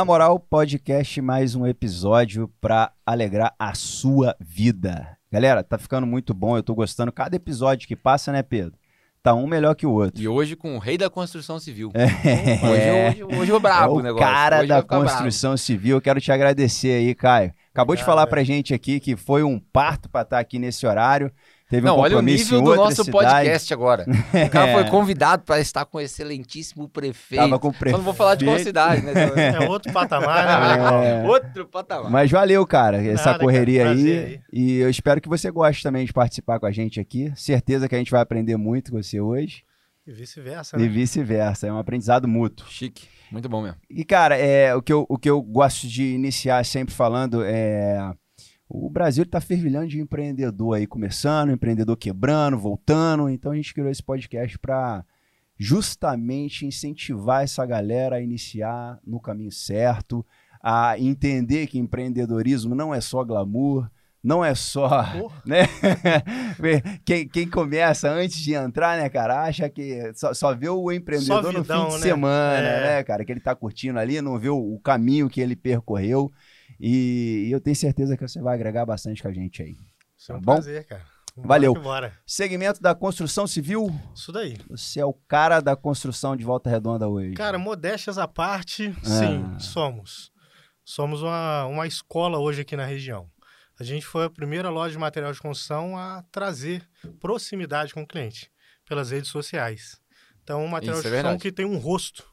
Na moral, podcast mais um episódio para alegrar a sua vida. Galera, tá ficando muito bom, eu tô gostando. Cada episódio que passa, né, Pedro? Tá um melhor que o outro. E hoje com o rei da construção civil. É. Hoje, hoje, hoje é brabo É o o negócio. cara Hoje da construção civil. Eu quero te agradecer aí, Caio. Acabou de Obrigado, falar velho. pra gente aqui que foi um parto pra estar aqui nesse horário. Teve Não, um olha o nível em do nosso cidade. podcast agora. O cara É. foi convidado para estar com o excelentíssimo prefeito. Tava com o Só não vou falar de qual prefeito. cidade, né? É outro patamar, né? É. Outro patamar. Mas valeu, cara, essa Nada, correria cara, aí. aí. E eu espero que você goste também de participar com a gente aqui. Certeza que a gente vai aprender muito com você hoje. E vice-versa, E né? vice-versa. É um aprendizado mútuo. Chique. Muito bom mesmo. E, cara, é, o, que eu, o que eu gosto de iniciar sempre falando é. O Brasil está fervilhando de empreendedor aí, começando, empreendedor quebrando, voltando. Então a gente criou esse podcast para justamente incentivar essa galera a iniciar no caminho certo, a entender que empreendedorismo não é só glamour, não é só né? quem, quem começa antes de entrar, né, cara, acha que só, só vê o empreendedor Só no vidão, fim de né? semana, É. né, cara, que ele tá curtindo ali, não vê o, o caminho que ele percorreu. E, e eu tenho certeza que você vai agregar bastante com a gente aí. Isso é um Tá bom? prazer, cara. Vambora Valeu. Segmento da construção civil, Isso daí. você é o cara da construção de Volta Redonda hoje. Cara, modéstias à parte, Ah. sim, somos. Somos uma, uma escola hoje aqui na região. A gente foi a primeira loja de material de construção a trazer proximidade com o cliente pelas redes sociais. Então, um material Isso de é construção verdade. que tem um rosto.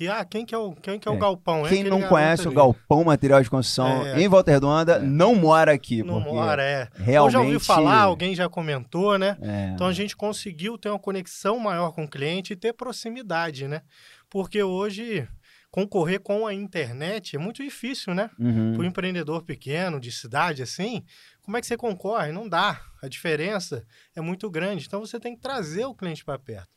Que, ah, quem que é o, quem que é o É. galpão? Quem não conhece o. Galpão Material de Construção É. em Volta Redonda, É. não mora aqui. Não mora, é. Realmente. já ouviu falar, alguém já comentou, né? Então a gente conseguiu ter uma conexão maior com o cliente e ter proximidade, né? Porque hoje concorrer com a internet é muito difícil, né? Uhum. Para um empreendedor pequeno, de cidade assim, como é que você concorre? Não dá. A diferença é muito grande. Então você tem que trazer o cliente para perto.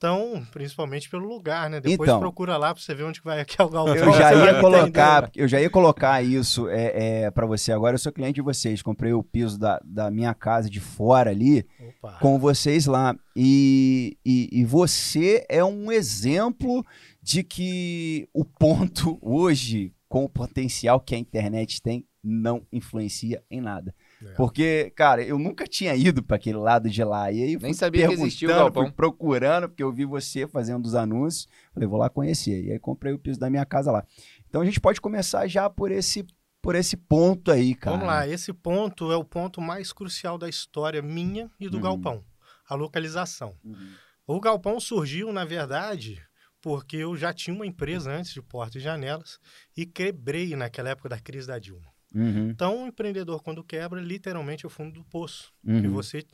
Então, principalmente pelo lugar, né? Depois Então. procura lá para você ver onde que vai aqui é o galpão. Eu já ia colocar, eu já ia colocar isso é, é, para você agora. Eu sou cliente de vocês, comprei o piso da, da minha casa de fora ali Opa. com vocês lá. E, e, e você é um exemplo de que o ponto hoje, com o potencial que a internet tem, não influencia em nada. É. Porque, cara, eu nunca tinha ido para aquele lado de lá. E aí fui Nem sabia que existia o galpão. Fui procurando, porque eu vi você fazendo os anúncios. Falei, vou lá conhecer. E aí comprei o piso da minha casa lá. Então a gente pode começar já por esse, por esse ponto aí, cara. Vamos lá, esse ponto é o ponto mais crucial da história minha e do Uhum. galpão, a localização. Uhum. O galpão surgiu, na verdade, porque eu já tinha uma empresa antes de portas e janelas e quebrei naquela época da crise da Dilma. Uhum. Então, o empreendedor, quando quebra, literalmente é o fundo do poço. Uhum. E você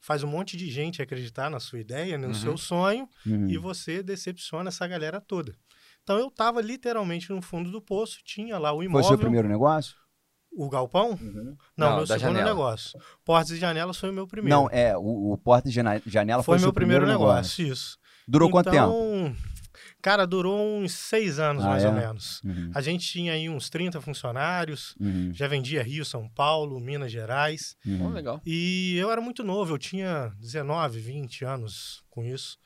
faz um monte de gente acreditar na sua ideia, no Uhum. seu sonho, Uhum. e você decepciona essa galera toda. Então, eu estava literalmente no fundo do poço, tinha lá o Foi o imóvel, seu primeiro negócio? o galpão. Uhum. Não, Não, meu segundo janela. negócio. Portas e janelas foi o meu primeiro. Não, é, o, o jana- janela foi, foi o meu primeiro negócio, isso. Durou quanto tempo? Então, Cara, durou uns seis anos, Ah, mais é? ou menos. Uhum. A gente tinha aí uns 30 funcionários, Uhum. já vendia Rio, São Paulo, Minas Gerais. Uhum. Ó, legal. E eu era muito novo, eu tinha 19, 20 anos com isso.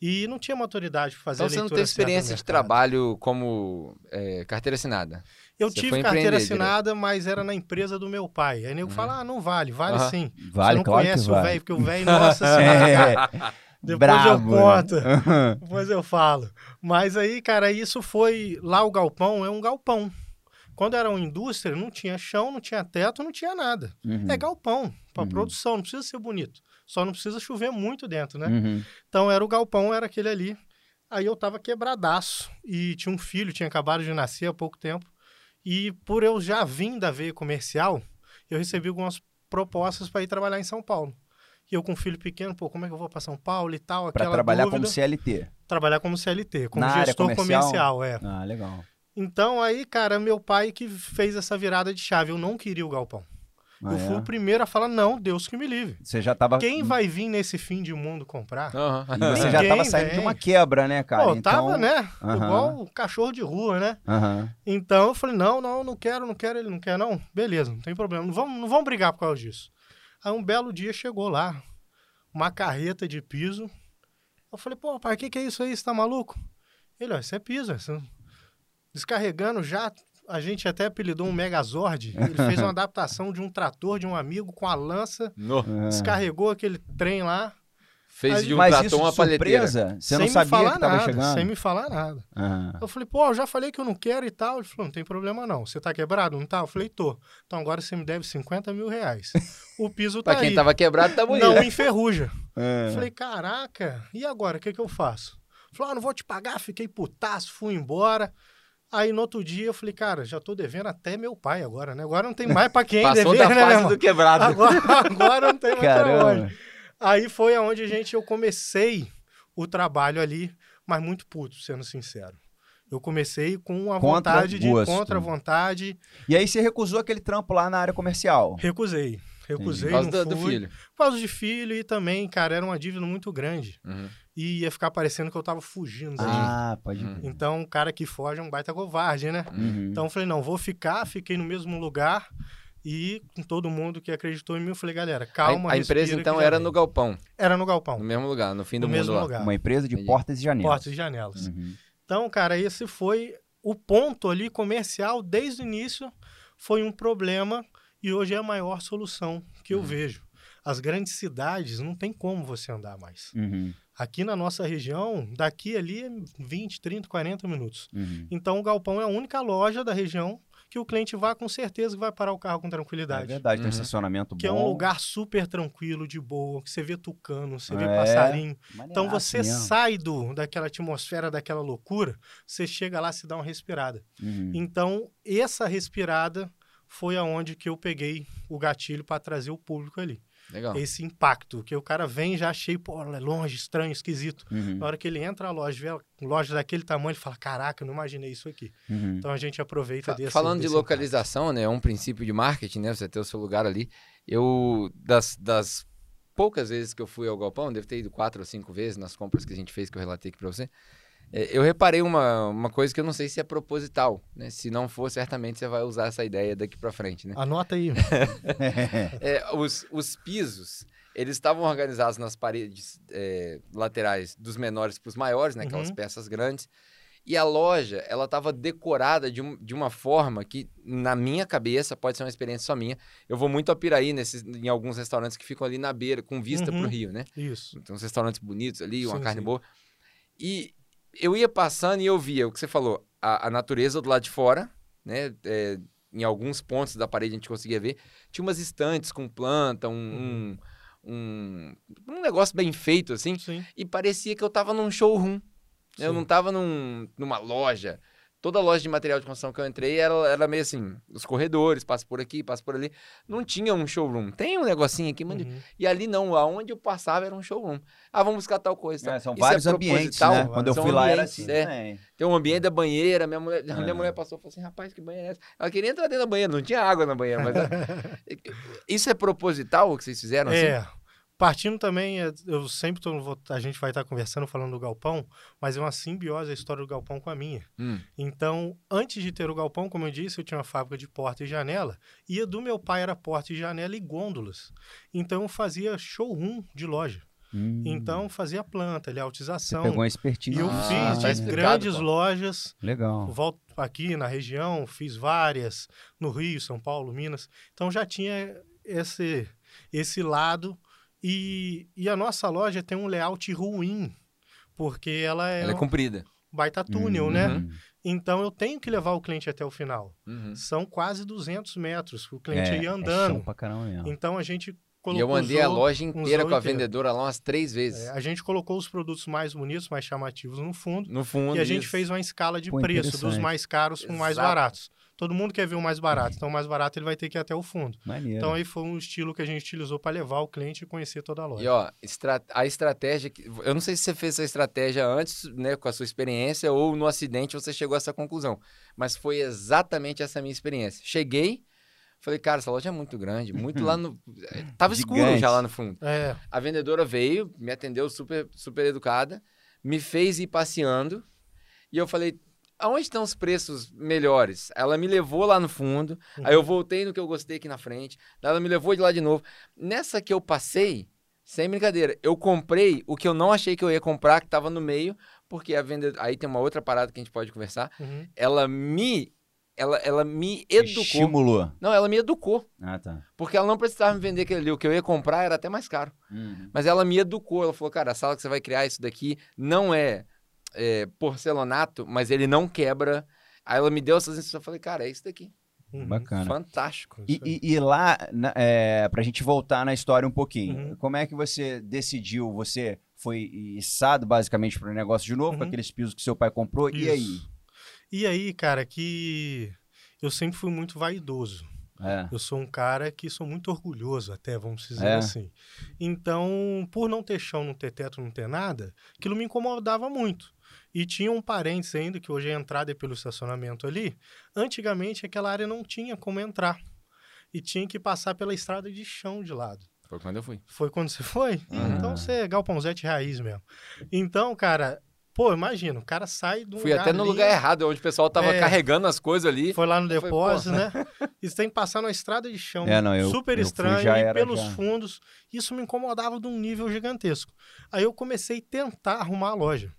E não tinha maturidade para fazer Então a você não teve do experiência de trabalho como é, carteira assinada. Eu Você tive carteira assinada, mas era na empresa do meu pai. Aí nego Uhum. fala, ah, não vale. Vale Aham. sim. Vale, Você não claro conhece que o velho, porque o velho, nossa senhora, É, depois brabo, eu conto. né? Depois eu falo. Mas aí, cara, isso foi. Lá o galpão é um galpão. Quando era uma indústria, não tinha chão, não tinha teto, não tinha nada. Uhum. É galpão, para Uhum. produção, não precisa ser bonito. Só não precisa chover muito dentro, né? Uhum. Então era o galpão, era aquele ali. Aí eu tava quebradaço e tinha um filho, tinha acabado de nascer há pouco tempo. E por eu já vir da veia comercial, eu recebi algumas propostas para ir trabalhar em São Paulo. E eu com um filho pequeno, pô, como é que eu vou para São Paulo e tal? Pra Aquela trabalhar dúvida. como CLT. Trabalhar como CLT, como Na área gestor comercial? comercial, é. Ah, legal. Então aí, cara, meu pai que fez essa virada de chave. Eu não queria o galpão. Ah, eu fui é? o primeiro a falar, não, Deus que me livre. Você já tava. Quem vai vir nesse fim de mundo comprar? E você já tava saindo de vem. uma quebra, né, cara? Pô, então... tava, né? Aham. Igual o cachorro de rua, né? Aham. Então eu falei, não, não, não quero, não quero, ele não quer, não. Beleza, não tem problema. Não vamos, não vamos brigar por causa disso. Aí um belo dia chegou lá, uma carreta de piso. Eu falei, pô, pai, o que, que é isso aí? Você tá maluco? Ele, ó, isso é piso. Isso... descarregando já. A gente até apelidou um Megazord. Ele fez uma adaptação de um trator de um amigo com a lança, No. É. descarregou aquele trem lá. Fez de um Mas uma de palheteira. surpresa? Você sem não me sabia falar que tava nada, chegando? Sem me falar nada. Ah. Eu falei, pô, eu já falei que eu não quero e tal. Ele falou, não tem problema não. Você tá quebrado? Não tá? Eu falei, tô. Então agora você me deve 50 mil reais. O piso tá Pra quem aí. tava quebrado, tá bonito. Não enferruja. É. Eu falei, caraca, e agora? O que, que eu faço? Falou, ah, não vou te pagar, fiquei putaço, fui embora. Aí no outro dia eu falei, cara, já tô devendo até meu pai agora, né? Agora não tem mais pra quem Passou dever, da né, fase do quebrado. Agora, agora não tem mais pra Caramba. onde. Aí foi aonde a gente, eu comecei o trabalho ali, mas muito puto, sendo sincero. Eu comecei com a Contra vontade de gosto. contra a vontade, E aí você recusou aquele trampo lá na área comercial. recusei. Recusei, Por causa não do, do fui. filho. Por causa de filho e também, cara, era uma dívida muito grande. Uhum. E ia ficar parecendo que eu tava fugindo Ah, pode Hum. ver. Então, o cara que foge é um baita covarde, né? Uhum. Então, eu falei, não, vou ficar, fiquei no mesmo lugar e com todo mundo que acreditou em mim, eu falei, galera, calma, a, a empresa, então, era vem. no galpão. Era no galpão, No mesmo lugar, no fim no do mesmo mundo lá. lugar, Uma empresa de portas e janelas. portas e janelas. Uhum. Então, cara, esse foi o ponto ali comercial, desde o início, foi um problema e hoje é a maior solução que eu Uhum. vejo. As grandes cidades não tem como você andar mais. Uhum. Aqui na nossa região, daqui ali é 20, 30, 40 minutos. Uhum. Então, o Galpão é a única loja da região que o cliente vai com certeza que vai parar o carro com É tranquilidade. verdade, tem um Uhum. estacionamento que bom. é um lugar super tranquilo, de boa, que você vê tucano, você vê É. passarinho. Maneiraço Então você mesmo. sai do, daquela atmosfera, daquela loucura, você chega lá e dá uma respirada. Uhum. Então, essa respirada foi aonde que eu peguei o gatilho para trazer o público ali. Legal. Esse impacto, que o cara vem já achei, pô, é longe, estranho, esquisito. Uhum. Na hora que ele entra na loja, vê a loja daquele tamanho, ele fala, caraca, eu não imaginei isso aqui. Uhum. Então a gente aproveita Fa- desse Falando de desse localização, né? É um princípio de marketing, né? Você ter o seu lugar ali. Eu, das, das poucas vezes que eu fui ao galpão, devo ter ido quatro ou cinco vezes nas compras que a gente fez, que eu relatei aqui pra você. É, eu reparei uma, uma coisa que eu não sei se é proposital, né? Se não for, certamente você vai usar essa ideia daqui pra frente, né? Anota aí. É, os, os pisos, eles estavam organizados nas paredes é, laterais dos menores para os maiores, né? Aquelas Uhum. peças grandes. E a loja, ela estava decorada de, um- de uma forma que, na minha cabeça, pode ser uma experiência só minha. Eu vou muito a Piraí nesses, em alguns restaurantes que ficam ali na beira, com vista Uhum. para o rio, né? Isso. Tem uns restaurantes bonitos ali, uma Sim, carne sim. boa. E eu ia passando e eu via o que você falou, a, a natureza do lado de fora, né? É, em alguns pontos da parede a gente conseguia ver. Tinha umas estantes com planta, um, Uhum. um, um, um negócio bem feito, assim. Sim. E parecia que eu tava num showroom. Eu Sim. não tava num, numa loja. Toda loja de material de construção que eu entrei era, era meio assim, os corredores, passa por aqui, passa por ali. Não tinha um showroom. Tem um negocinho aqui, mas... Uhum. E ali não, aonde eu passava era um showroom. Ah, vamos buscar tal coisa. tal. É, são Isso vários é ambientes, né? Quando eu fui lá era assim é. Tem um ambiente da banheira, minha mulher, minha É. mulher passou e falou assim, rapaz, que banheira é essa? Ela queria entrar dentro da banheira, não tinha água na banheira, mas... Isso é proposital o que vocês fizeram assim? É. Partindo também, é, eu sempre tô, a gente vai estar conversando, falando do galpão, mas é uma simbiose a história do galpão com a minha. Hum, Então, antes de ter o galpão, como eu disse, eu tinha uma fábrica de porta e janela, e a do meu pai era porta e janela e gôndolas. Então, eu fazia showroom de loja. Hum. Então, fazia planta, Você layoutização. pegou uma expertise. E eu Ah, fiz tá grandes pô. lojas, Legal. volto aqui na região, fiz várias, no Rio, São Paulo, Minas. Então, já tinha esse, esse lado. E, e a nossa loja tem um layout ruim, porque ela é, ela é um comprida. baita túnel, Hum. né? Então, eu tenho que levar o cliente até o final. Uhum. São quase 200 metros, o cliente É, ir É andando. chão pra caramba mesmo. então, a gente E colocou... eu andei a loja inteira com a 80. vendedora lá umas três vezes. é, a gente colocou os produtos mais bonitos, mais chamativos no fundo. No fundo. E a gente isso. fez uma escala de Pô, preço, dos mais caros com mais baratos. Todo mundo quer ver o mais barato, então o mais barato ele vai ter que ir até o fundo. Maneiro. Então aí foi um estilo que a gente utilizou para levar o cliente e conhecer toda a loja. E ó, a estratégia. que- Eu não sei se você fez essa estratégia antes, né, com a sua experiência, ou no acidente você chegou a essa conclusão. Mas foi exatamente essa minha experiência. Cheguei, falei, cara, essa loja é muito grande, muito lá no. eh, Tava escuro já lá no fundo. É, A vendedora veio, me atendeu super, super educada, me fez ir passeando, e eu falei. Aonde estão os preços melhores? Ela me levou lá no fundo, Uhum. aí eu voltei no que eu gostei aqui na frente, daí ela me levou de lá de novo. Nessa que eu passei, sem brincadeira, eu comprei o que eu não achei que eu ia comprar, que estava no meio, porque a venda. Aí tem uma outra parada que a gente pode conversar. Uhum. Ela me. Ela, ela me educou. Estimulou. Não, ela me educou. Ah, tá. Porque ela não precisava me vender aquele ali. O que eu ia comprar era até mais caro. Uhum. Mas ela me educou. Ela falou, cara, a sala que você vai criar, isso daqui não é, é porcelanato, mas ele não quebra. Aí ela me deu essas instruções. Eu falei, cara, é isso daqui. Uhum. Bacana. Fantástico. E, e, e lá, na, é, pra gente voltar na história um pouquinho, Uhum. como é que você decidiu? Você foi içado basicamente para o negócio de novo, com Uhum. aqueles pisos que seu pai comprou, e aí? Isso. E aí, cara, que eu sempre fui muito vaidoso. É. Eu sou um cara que sou muito orgulhoso, até, vamos dizer É? assim. Então, por não ter chão, não ter teto, não ter nada, aquilo me incomodava muito. E tinha um parênteses ainda, que hoje a entrada é pelo estacionamento ali. Antigamente, aquela área não tinha como entrar. E tinha que passar pela estrada de chão de lado. Foi quando eu fui. Foi quando você foi? Uhum. Então você é galpãozete raiz mesmo. Então, cara, pô, imagina, o cara sai do Fui até no lugar errado, onde o pessoal tava É. carregando as coisas ali. Foi lá no Foi, depósito, né? E você tem que passar numa estrada de chão É, não, eu- super eu estranho, já e era, pelos já. fundos. Isso me incomodava de um nível gigantesco. Aí eu comecei a tentar arrumar a loja.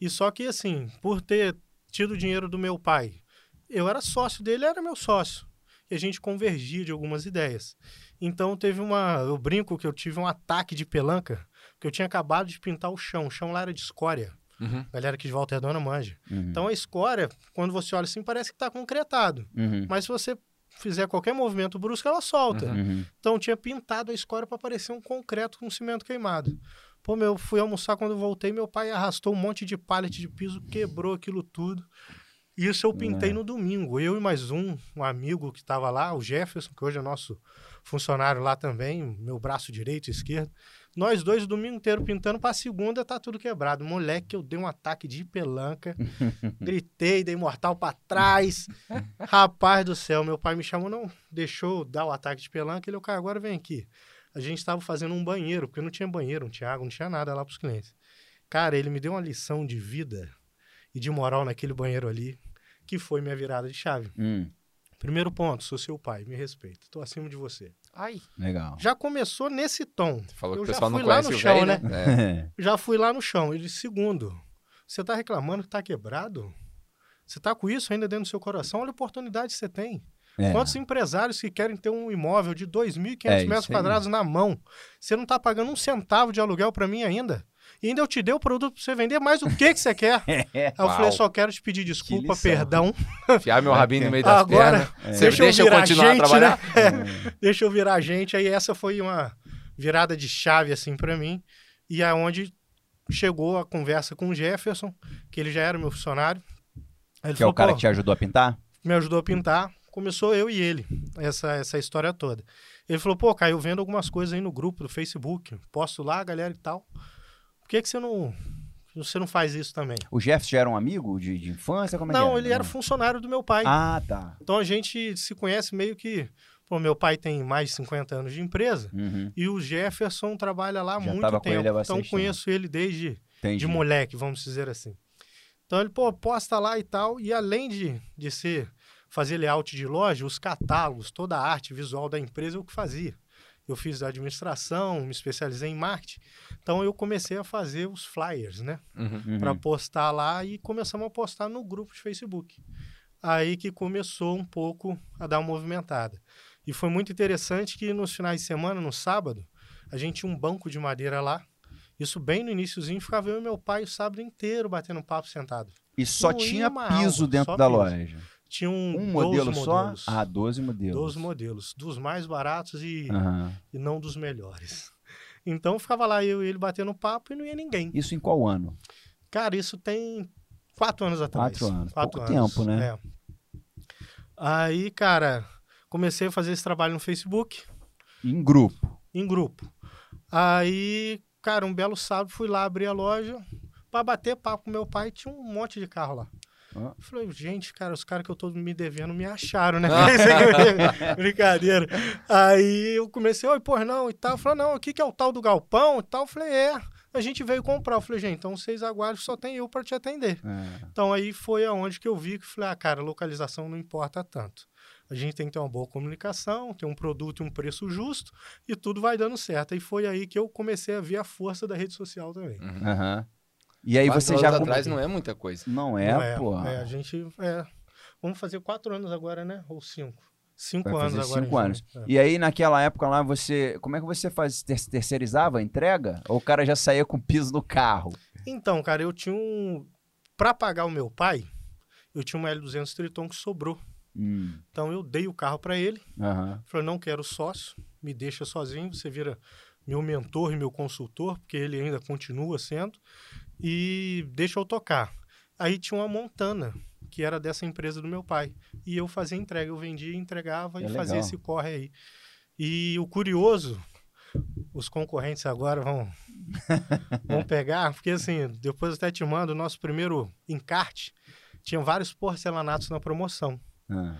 E só que, assim, por ter tido o dinheiro do meu pai, eu era sócio dele, era meu sócio. E a gente convergia de algumas ideias. Então teve uma. Eu brinco que eu tive um ataque de pelanca, porque eu tinha acabado de pintar o chão. O chão lá era de escória. Uhum. Galera que de Volta Redonda manja. Uhum. Então a escória, quando você olha assim, parece que está concretado. Uhum. Mas se você fizer qualquer movimento brusco, ela solta. Uhum. Uhum. Então tinha pintado a escória para parecer um concreto com cimento queimado. Pô, meu, fui almoçar quando voltei, meu pai arrastou um monte de pallet de piso, quebrou aquilo tudo. Isso eu pintei É. no domingo. Eu e mais um, um amigo que estava lá, o Jefferson, que hoje é nosso funcionário lá também, meu braço direito e esquerdo. Nós dois o domingo inteiro pintando, para segunda tá tudo quebrado. Moleque, eu dei um ataque de pelanca, gritei, dei mortal para trás. Rapaz do céu, meu pai me chamou, não deixou dar o ataque de pelanca, ele, cara, agora vem aqui. A gente estava fazendo um banheiro, porque não tinha banheiro, não tinha água, não tinha nada lá para os clientes. Cara, ele me deu uma lição de vida e de moral naquele banheiro ali, que foi minha virada de chave. Hum, Primeiro ponto, sou seu pai, me respeita, tô acima de você. Ai. legal. Já começou nesse tom. Falou que Eu o já pessoal não fui lá conhece no o chão, velho, né? né? É. Já fui lá no chão. Ele, segundo, você tá reclamando que tá quebrado? Você tá com isso ainda dentro do seu coração? Olha a oportunidade que você tem. É. Quantos empresários que querem ter um imóvel de 2.500 É, metros aí. quadrados na mão? Você não tá pagando um centavo de aluguel para mim ainda? E ainda eu te dei o produto para você vender, mas o que que você quer? Aí eu falei, Uau. só quero te pedir desculpa, perdão. Enfiar meu rabinho no meio das Agora, pernas. deixa eu deixa eu virar continuar a gente, trabalhar? né? Deixa eu virar gente. Aí essa foi uma virada de chave, assim, para mim. E é onde chegou a conversa com o Jefferson, que ele já era meu funcionário. Ele Que é o falou, cara "Pô, que te ajudou a pintar? me ajudou a pintar. Começou eu e ele, essa, essa história toda. Ele falou, pô, Caio, eu vendo algumas coisas aí no grupo do Facebook, posto lá, galera e tal. Por que, que você não você não faz isso também? O Jeff já era um amigo de, de infância? Como é não, ele era funcionário do meu pai. Ah, tá. Então a gente se conhece meio que. Pô, meu pai tem mais de 50 anos de empresa Uhum. e o Jefferson trabalha lá há muito tava com tempo. ele há então conheço ele desde Entendi. de moleque, vamos dizer assim. Então ele, pô, posta lá e tal. E além de, de ser fazer layout de loja, os catálogos, toda a arte visual da empresa eu que fazia. Eu fiz administração, me especializei em marketing. Então eu comecei a fazer os flyers, né? Uhum. Uhum. para postar lá e começamos a postar no grupo de Facebook. Aí que começou um pouco a dar uma movimentada. E foi muito interessante que nos finais de semana, no sábado, a gente tinha um banco de madeira lá. Isso bem no iníciozinho, ficava eu e meu pai o sábado inteiro batendo papo sentado. E só Não tinha piso dentro só da piso. loja. Tinha um, 12 modelo só? modelos. Ah, 12 modelos. 12 modelos, dos mais baratos e, Aham. e não dos melhores. Então ficava lá eu e ele batendo papo e não ia ninguém. Isso em qual ano? Cara, isso tem quatro anos atrás. Quatro anos. Pouco tempo, né? É. Aí, cara, comecei a fazer esse trabalho no Facebook, Em grupo. em grupo. Aí, cara, um belo sábado fui lá abrir a loja para bater papo com meu pai, tinha um monte de carro lá. Ah. Falei, gente, cara, os caras que eu tô me devendo me acharam, né? Brincadeira. Aí eu comecei, oi, pô, não, e tal. Falei, não, o que, é o tal do galpão e tal? Eu falei, é. A gente veio comprar. Eu falei, gente, então vocês aguardem, só tem eu para te atender. É. Então aí foi aonde que eu vi que falei, ah, cara, localização não importa tanto. A gente tem que ter uma boa comunicação, ter um produto e um preço justo e tudo vai dando certo. E foi aí que eu comecei a ver a força da rede social também. Uhum. E aí Quatro você anos já... atrás não é muita coisa. Não é, Não pô. É, a gente. É, vamos fazer quatro anos agora, né? Ou cinco. Cinco Vai anos fazer agora. cinco anos. É. E aí, naquela época lá, você. Como é que você faz? ter- terceirizava a entrega? Ou o cara já saía com piso no carro? Então, cara, eu tinha um. Pra pagar o meu pai, eu tinha uma L200 Triton que sobrou. Hum, Então eu dei o carro para ele. aham. Falei, não quero sócio, me deixa sozinho, você vira meu mentor e meu consultor, porque ele ainda continua sendo, e deixa eu tocar. Aí tinha uma Montana, que era dessa empresa do meu pai, e eu fazia entrega, eu vendia, entregava É e legal. fazia esse corre aí. E o curioso, os concorrentes agora vão, vão pegar, porque assim, depois até te mando, o nosso primeiro encarte, tinha vários porcelanatos na promoção. Ah,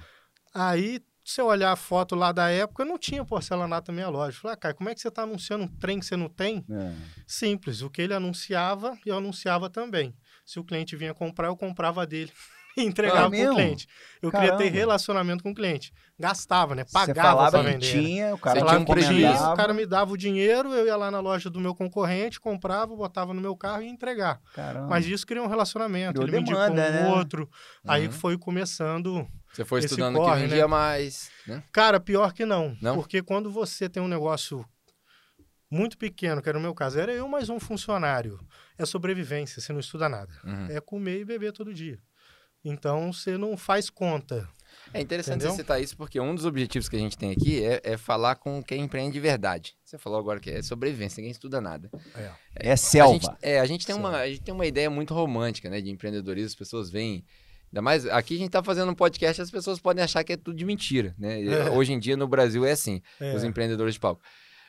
Aí, se eu olhar a foto lá da época, não tinha porcelanato na minha loja. Eu Falei, ah, cara, como é que você está anunciando um trem que você não tem? é. Simples, o que ele anunciava, eu anunciava também. Se o cliente vinha comprar, eu comprava dele e entregava É para o cliente. Eu queria ter Caramba. relacionamento com o cliente. Gastava, né? Pagava para vender. né? tinha, o cara Você tinha um prejuízo. o cara me dava o dinheiro, eu ia lá na loja do meu concorrente, comprava, botava no meu carro e ia entregar. Caramba. Mas isso cria um relacionamento. Criou ele me indicou demanda, um né? outro. Aí Uhum. foi começando Você foi estudando corre, que né? vendia mais, né? Cara, pior que não. Não? Porque quando você tem um negócio muito pequeno, que era o meu caso, era eu mais um funcionário. É sobrevivência, você não estuda nada. Uhum. É comer e beber todo dia. Então você não faz conta. É interessante Entendeu? você citar isso, porque um dos objetivos que a gente tem aqui é, é falar com quem empreende de verdade. Você falou agora que é sobrevivência, ninguém estuda nada. É A selva. gente, é, a gente tem uma, a gente tem uma ideia muito romântica, né, de empreendedorismo, as pessoas veem Ainda mais, aqui a gente tá fazendo um podcast, as pessoas podem achar que é tudo de mentira, né? É. Hoje em dia no Brasil é assim, É. os empreendedores de palco.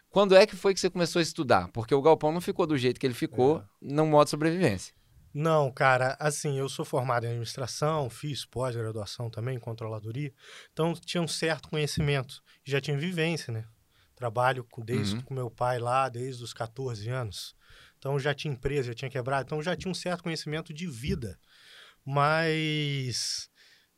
Quando é que foi que você começou a estudar? Porque o galpão não ficou do jeito que ele ficou É. no modo sobrevivência. Não, cara, assim, eu sou formado em administração, fiz pós-graduação também, em controladoria, então tinha um certo conhecimento, já tinha vivência, né? Trabalho com, desde Uhum. com meu pai lá, desde os 14 anos. Então já tinha empresa, já tinha quebrado, então já tinha um certo conhecimento de vida. Mas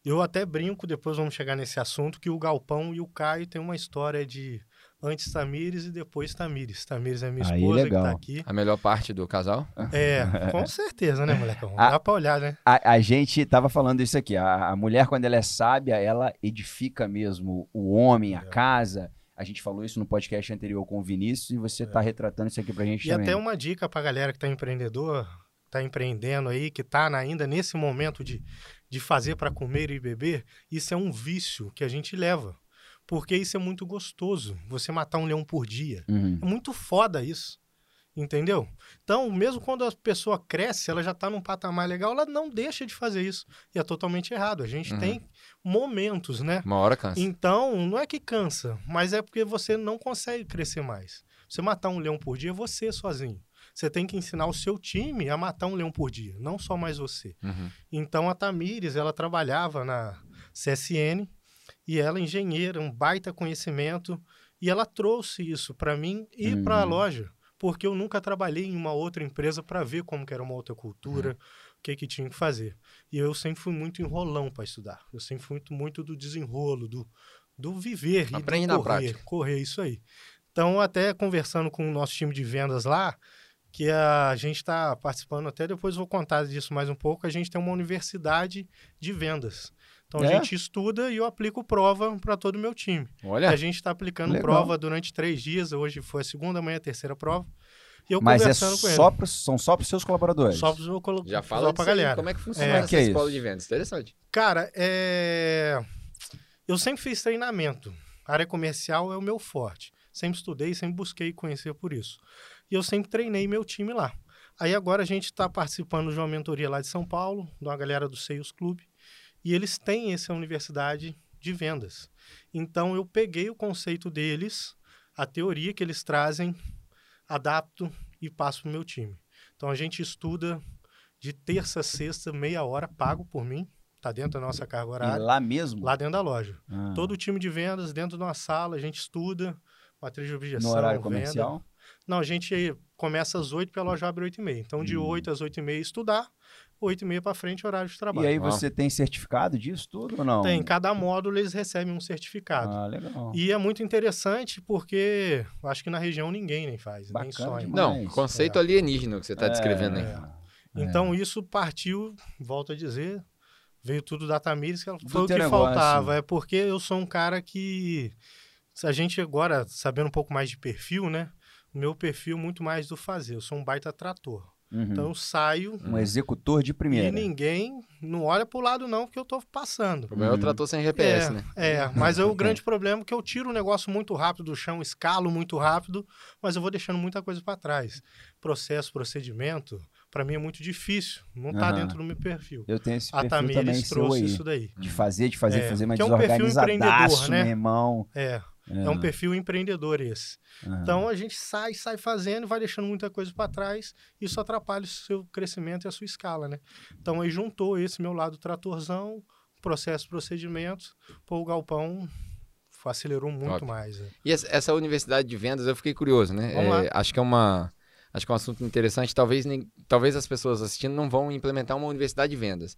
eu até brinco, depois vamos chegar nesse assunto, que o Galpão e o Caio têm uma história de antes Tamires e depois Tamires. Tamires é minha Aí, esposa legal. que tá aqui. A melhor parte do casal? É, com certeza, né, molecão? Ah. Dá pra olhar, né? A, a gente tava falando isso aqui. A, a mulher, quando ela é sábia, ela edifica mesmo o homem, a É. casa. A gente falou isso no podcast anterior com o Vinícius e você tá retratando isso aqui pra gente É. E também. até uma dica pra galera que tá empreendedor, tá empreendendo aí, que tá na- ainda nesse momento de, de fazer para comer e beber, isso é um vício que a gente leva. Porque isso é muito gostoso, você matar um leão por dia. Uhum. É muito foda isso. Entendeu? Então, mesmo quando a pessoa cresce, ela já tá num patamar legal, ela não deixa de fazer isso. E é totalmente errado. A gente Uhum. tem momentos, né? Uma hora cansa. Então, não é que cansa, mas é porque você não consegue crescer mais. Você matar um leão por dia é você sozinho. Você tem que ensinar o seu time a matar um leão por dia, não só mais você. Uhum. Então, a Tamires, ela trabalhava na CSN e ela, engenheira, um baita conhecimento, e ela trouxe isso para mim e Uhum. para a loja, porque eu nunca trabalhei em uma outra empresa para ver como era uma outra cultura, o que que tinha que fazer. E eu sempre fui muito enrolão para estudar. Eu sempre fui muito, muito do desenrolo, do, do viver Aprende e do correr, prática. correr isso aí. Então, até conversando com o nosso time de vendas lá, que a gente está participando, até depois vou contar disso mais um pouco, a gente tem uma universidade de vendas. Então, É? a gente estuda e eu aplico prova para todo o meu time. Olha, A gente está aplicando Legal. prova durante três dias, hoje foi a segunda, amanhã a terceira prova. E eu Mas é conversando com ele. só pros, são só pros seus colaboradores. Só para colo... já só fala aí, galera. como é que funciona É. essa Que é escola isso? de vendas. Interessante. Cara, é... eu sempre fiz treinamento. A área comercial é o meu forte. Sempre estudei, sempre busquei conhecer por isso. E eu sempre treinei meu time lá. Aí agora a gente está participando de uma mentoria lá de São Paulo, de uma galera do Seios Clube, e eles têm essa universidade de vendas. Então eu peguei o conceito deles, a teoria que eles trazem, adapto e passo para o meu time. Então a gente estuda de terça a sexta, meia hora, pago por mim, tá dentro da nossa carga E horária, lá mesmo? lá dentro da loja. Ah, Todo o time de vendas dentro de uma sala, a gente estuda, matriz de objeção, no horário venda. comercial? Não, a gente começa às 8 porque a loja abre 8 e meia. Então, de Hum. 8 às 8 e meia estudar, 8 e meia para frente, horário de trabalho. E aí você tem certificado disso tudo ou não? Tem, cada módulo eles recebem um certificado. Ah, legal. E é muito interessante porque acho que na região ninguém nem faz, nem Bacana sonha. demais. Não, Mas, conceito alienígena que você está É, descrevendo aí. é. Então isso partiu, volto a dizer, veio tudo da Tamires, que foi o que negócio. faltava. É porque eu sou um cara que. Se a gente agora, sabendo um pouco mais de perfil, né? Meu perfil é muito mais do fazer. Eu sou um baita trator. Uhum. Então eu saio Um executor de primeira. e ninguém não olha pro lado, não, porque eu tô passando. O problema é o Uhum. trator sem GPS, é, né? É, mas é o grande problema é que eu tiro o negócio muito rápido do chão, escalo muito rápido, mas eu vou deixando muita coisa para trás. Processo, procedimento, para mim é muito difícil, não tá Aham. dentro do meu perfil. Eu tenho esse A perfil também Tamires seu trouxe aí. isso daí. De fazer, de fazer, É, fazer, mas que é um perfil empreendedor, né? meu irmão. É, é um perfil empreendedor esse. Aham. Então a gente sai, sai fazendo, vai deixando muita coisa para trás, isso atrapalha o seu crescimento e a sua escala, né? Então aí juntou esse meu lado tratorzão, processo, procedimentos, pô, o galpão acelerou muito mais. né? E essa, universidade de vendas, eu fiquei curioso, né? É, acho que é uma. Acho que é um assunto interessante. Talvez, nem, talvez as pessoas assistindo não vão implementar uma universidade de vendas.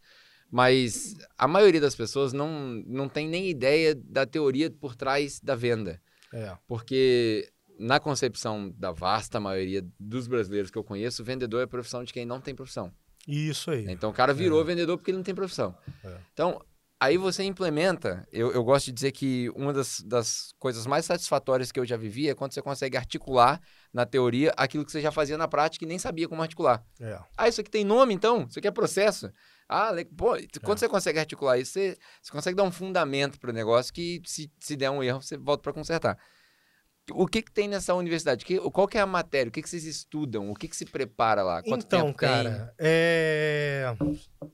Mas a maioria das pessoas não, não tem nem ideia da teoria por trás da venda. É. Porque na concepção da vasta maioria dos brasileiros que eu conheço, vendedor é profissão de quem não tem profissão. Isso aí. Então o cara virou vendedor porque ele não tem profissão. É. Então, aí você implementa. Eu, eu gosto de dizer que uma das, das coisas mais satisfatórias que eu já vivi é quando você consegue articular na teoria aquilo que você já fazia na prática e nem sabia como articular. É. Ah, isso aqui tem nome então? Isso aqui é processo? Ah, pô, quando você consegue articular isso, você, você consegue dar um fundamento para o negócio que se, se der um erro, você volta para consertar. O que, que tem nessa universidade? Que, qual que é a matéria? O que, que vocês estudam? O que, que se prepara lá? Quanto então, tempo tem? cara, é...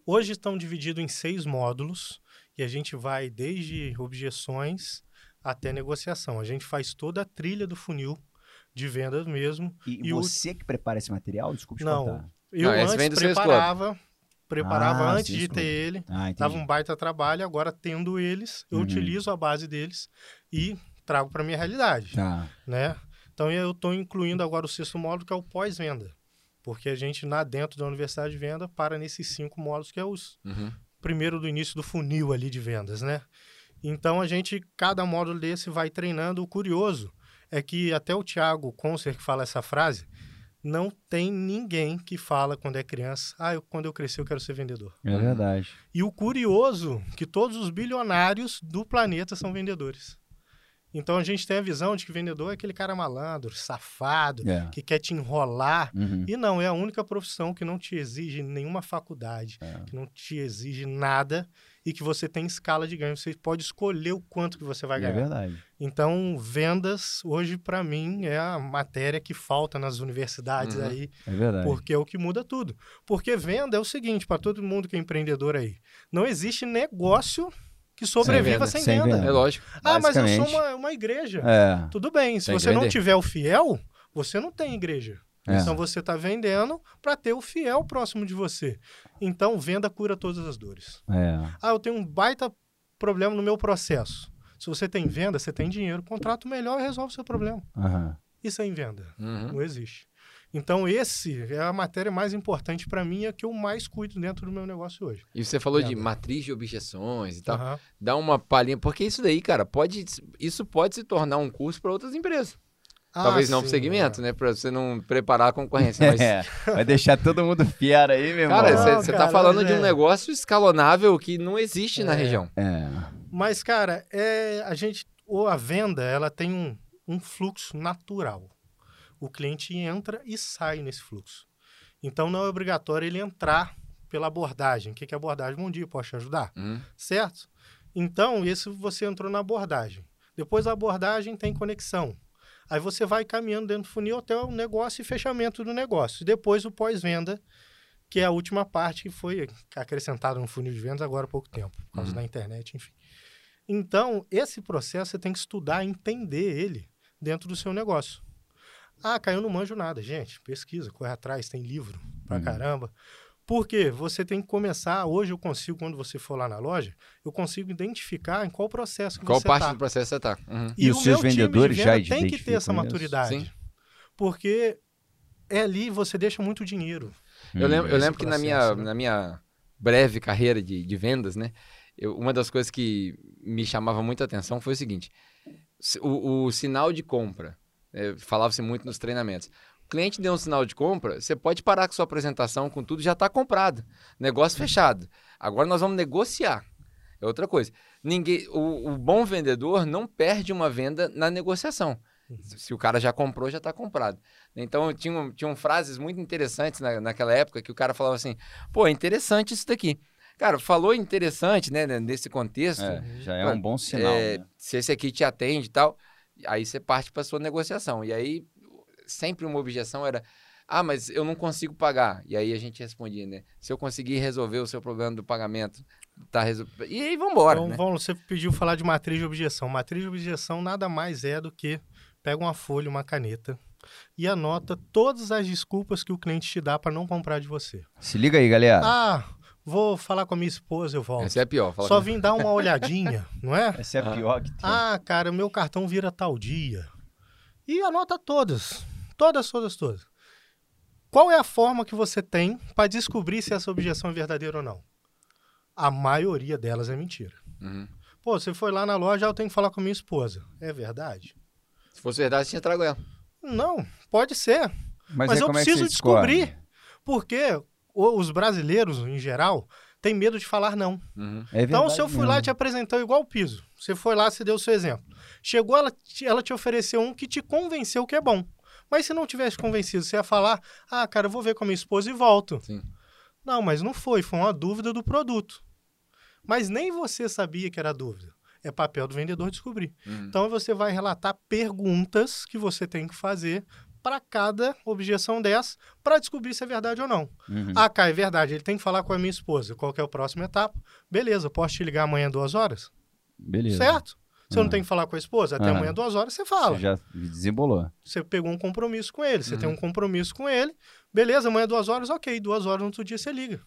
hoje estão divididos em seis módulos e a gente vai desde objeções até negociação. A gente faz toda a trilha do funil de vendas mesmo. E, e o- você que prepara esse material? Desculpe te Não. Eu Não, antes preparava, preparava Ah, antes de ter ele. Ah. Dava um baita trabalho, agora tendo eles, eu Uhum. utilizo a base deles e trago para minha realidade. Tá. né? Então eu estou incluindo agora o sexto módulo que é o pós-venda, porque a gente na dentro da universidade de venda para nesses cinco módulos que é os Uhum. primeiro do início do funil ali de vendas, né? Então a gente cada módulo desse vai treinando. O curioso é que até o Thiago Concer que fala essa frase não tem ninguém que fala quando é criança, ah, eu, quando eu crescer eu quero ser vendedor. É verdade. E o curioso que todos os bilionários do planeta são vendedores. Então a gente tem a visão de que vendedor é aquele cara malandro, safado, É. que quer te enrolar. Uhum. E não, é a única profissão que não te exige nenhuma faculdade, É. que não te exige nada e que você tem escala de ganho. Você pode escolher o quanto que você vai É ganhar. verdade. Então, vendas, hoje, para mim, é a matéria que falta nas universidades Uhum. aí, É verdade. porque é o que muda tudo. Porque venda é o seguinte, para todo mundo que é empreendedor aí, não existe negócio que sobreviva venda. sem, Sem venda. É lógico. Ah, mas eu sou uma, uma igreja. É. Tudo bem, se Tem você não tiver o fiel, você não tem igreja. É. Então você está vendendo para ter o fiel próximo de você. Então venda cura todas as dores. É. Ah, eu tenho um baita problema no meu processo. Se você tem venda, você tem dinheiro, contrato melhor e resolve o seu problema. Aham. Isso é em venda. Uhum. Não existe. Então, esse é a matéria mais importante para mim, é a que eu mais cuido dentro do meu negócio hoje. E você falou de Venda. matriz de objeções e tal. Aham. Dá uma palhinha, porque isso daí, cara, pode isso pode se tornar um curso para outras empresas. Talvez Ah, não para sim, segmento, é. né, para você não preparar a concorrência, mas É. Vai deixar todo mundo fiera aí, meu irmão. Cara, Não, você tá cara, falando mas de um é. negócio escalonável que não existe na É. região. É. Mas, cara, é, a gente, ou a venda, ela tem um, um fluxo natural. O cliente entra e sai nesse fluxo. Então, não é obrigatório ele entrar pela abordagem. O que é abordagem? Bom dia, posso te ajudar? Uhum. Certo? Então, esse você entrou na abordagem. Depois da abordagem tem conexão. Aí você vai caminhando dentro do funil até o negócio e fechamento do negócio. E depois o pós-venda, que é a última parte que foi acrescentada no funil de vendas agora há pouco tempo, por causa Uhum. da internet, enfim. Então, esse processo você tem que estudar, entender ele dentro do seu negócio. Ah, caiu, não manjo nada. Gente, pesquisa, corre atrás, tem livro pra Uhum. caramba. Por quê? Você tem que começar. Hoje eu consigo, quando você for lá na loja, eu consigo identificar em qual processo que Qual você parte tá. do processo você tá? Uhum. E os seus meu time de vendedores já tem que ter essa maturidade. Sim. Porque é ali você deixa muito dinheiro. Eu lembro, eu lembro que na minha, processo, né? na minha breve carreira de, de vendas, né? eu- uma das coisas que me chamava muita atenção foi o seguinte: se- o, o sinal de compra, é, falava-se muito nos treinamentos. Cliente deu um sinal de compra, você pode parar com sua apresentação, com tudo, já está comprado. Negócio fechado. Agora nós vamos negociar. É outra coisa. Ninguém, o, o bom vendedor não perde uma venda na negociação. Se o cara já comprou, já está comprado. Então, tinham, tinham frases muito interessantes na, naquela época que o cara falava assim: pô, é interessante isso daqui. Cara, falou interessante, né, nesse contexto. É, já é um bom sinal. É, né? Se esse aqui te atende e tal, aí você parte para sua negociação. E aí, sempre uma objeção era: ah, mas eu não consigo pagar. E aí a gente respondia, né? Se eu conseguir resolver o seu problema do pagamento, tá resolvido. E aí, vambora. Então, né? vamos, você pediu falar de matriz de objeção. Matriz de objeção nada mais é do que pega uma folha, uma caneta e anota todas as desculpas que o cliente te dá para não comprar de você. Se liga aí, galera. Ah, vou falar com a minha esposa, eu volto. Essa é a pior. Fala Só vim dar uma olhadinha, não é? Essa é a pior que tem. Ah, cara, meu cartão vira tal dia. E anota todas. Todas, todas, todas. Qual é a forma que você tem para descobrir se essa objeção é verdadeira ou não? A maioria delas é mentira. Uhum. Pô, você foi lá na loja, eu tenho que falar com a minha esposa. É verdade? Se fosse verdade, tinha trago ela. Não, pode ser. Mas, Mas eu é preciso é descobrir. Porque os brasileiros, em geral, têm medo de falar não. Uhum. É então, se eu fui mesmo. lá te apresentou igual o piso, você foi lá, você deu o seu exemplo. Chegou, ela, ela te ofereceu um que te convenceu que é bom. Mas se não tivesse convencido, você ia falar: ah, cara, eu vou ver com a minha esposa e volto. Sim. Não, mas não foi, foi uma dúvida do produto. Mas nem você sabia que era dúvida é papel do vendedor descobrir. Uhum. Então você vai relatar perguntas que você tem que fazer para cada objeção dessa para descobrir se é verdade ou não. Uhum. Ah, cá, é verdade, ele tem que falar com a minha esposa. Qual é a próxima etapa? Beleza, posso te ligar amanhã duas horas? Beleza. Certo? Você não tem que falar com a esposa? Até uhum. amanhã duas horas você fala. Você já desembolou. Você pegou um compromisso com ele, você tem um uhum. compromisso com ele. Beleza, amanhã duas horas, ok. Duas horas no outro dia você liga.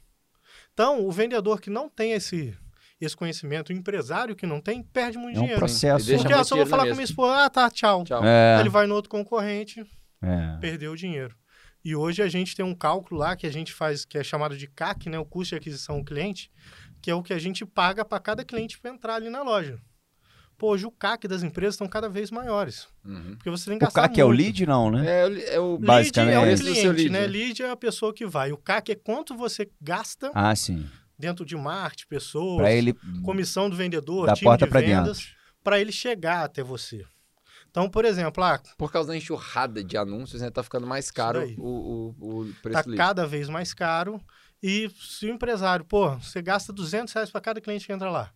Então, o vendedor que não tem esse esse conhecimento. O empresário que não tem, perde muito é um dinheiro. processo. Porque eu só vou falar com minha esposa, ah, tá, tchau. tchau. É. Ele vai no outro concorrente, é. perdeu o dinheiro. E hoje a gente tem um cálculo lá que a gente faz, que é chamado de CAC, né, o custo de aquisição do cliente, que é o que a gente paga para cada cliente para entrar ali na loja. Pô, hoje o CAC das empresas estão cada vez maiores. Uhum. Porque você tem que gastar O CAC muito. é o lead, não, né? É, é o basicamente. Lead é o cliente, lead. né? Lead é a pessoa que vai. O CAC é quanto você gasta ah, sim dentro de marketing, pessoas, ele comissão do vendedor, da time porta de vendas, para ele chegar até você. Então, por exemplo, ah, por causa da enxurrada de anúncios, né, tá ficando mais caro o, o, o preço. Tá cada vez mais caro. E se o empresário, pô, você gasta 200 reais para cada cliente que entra lá.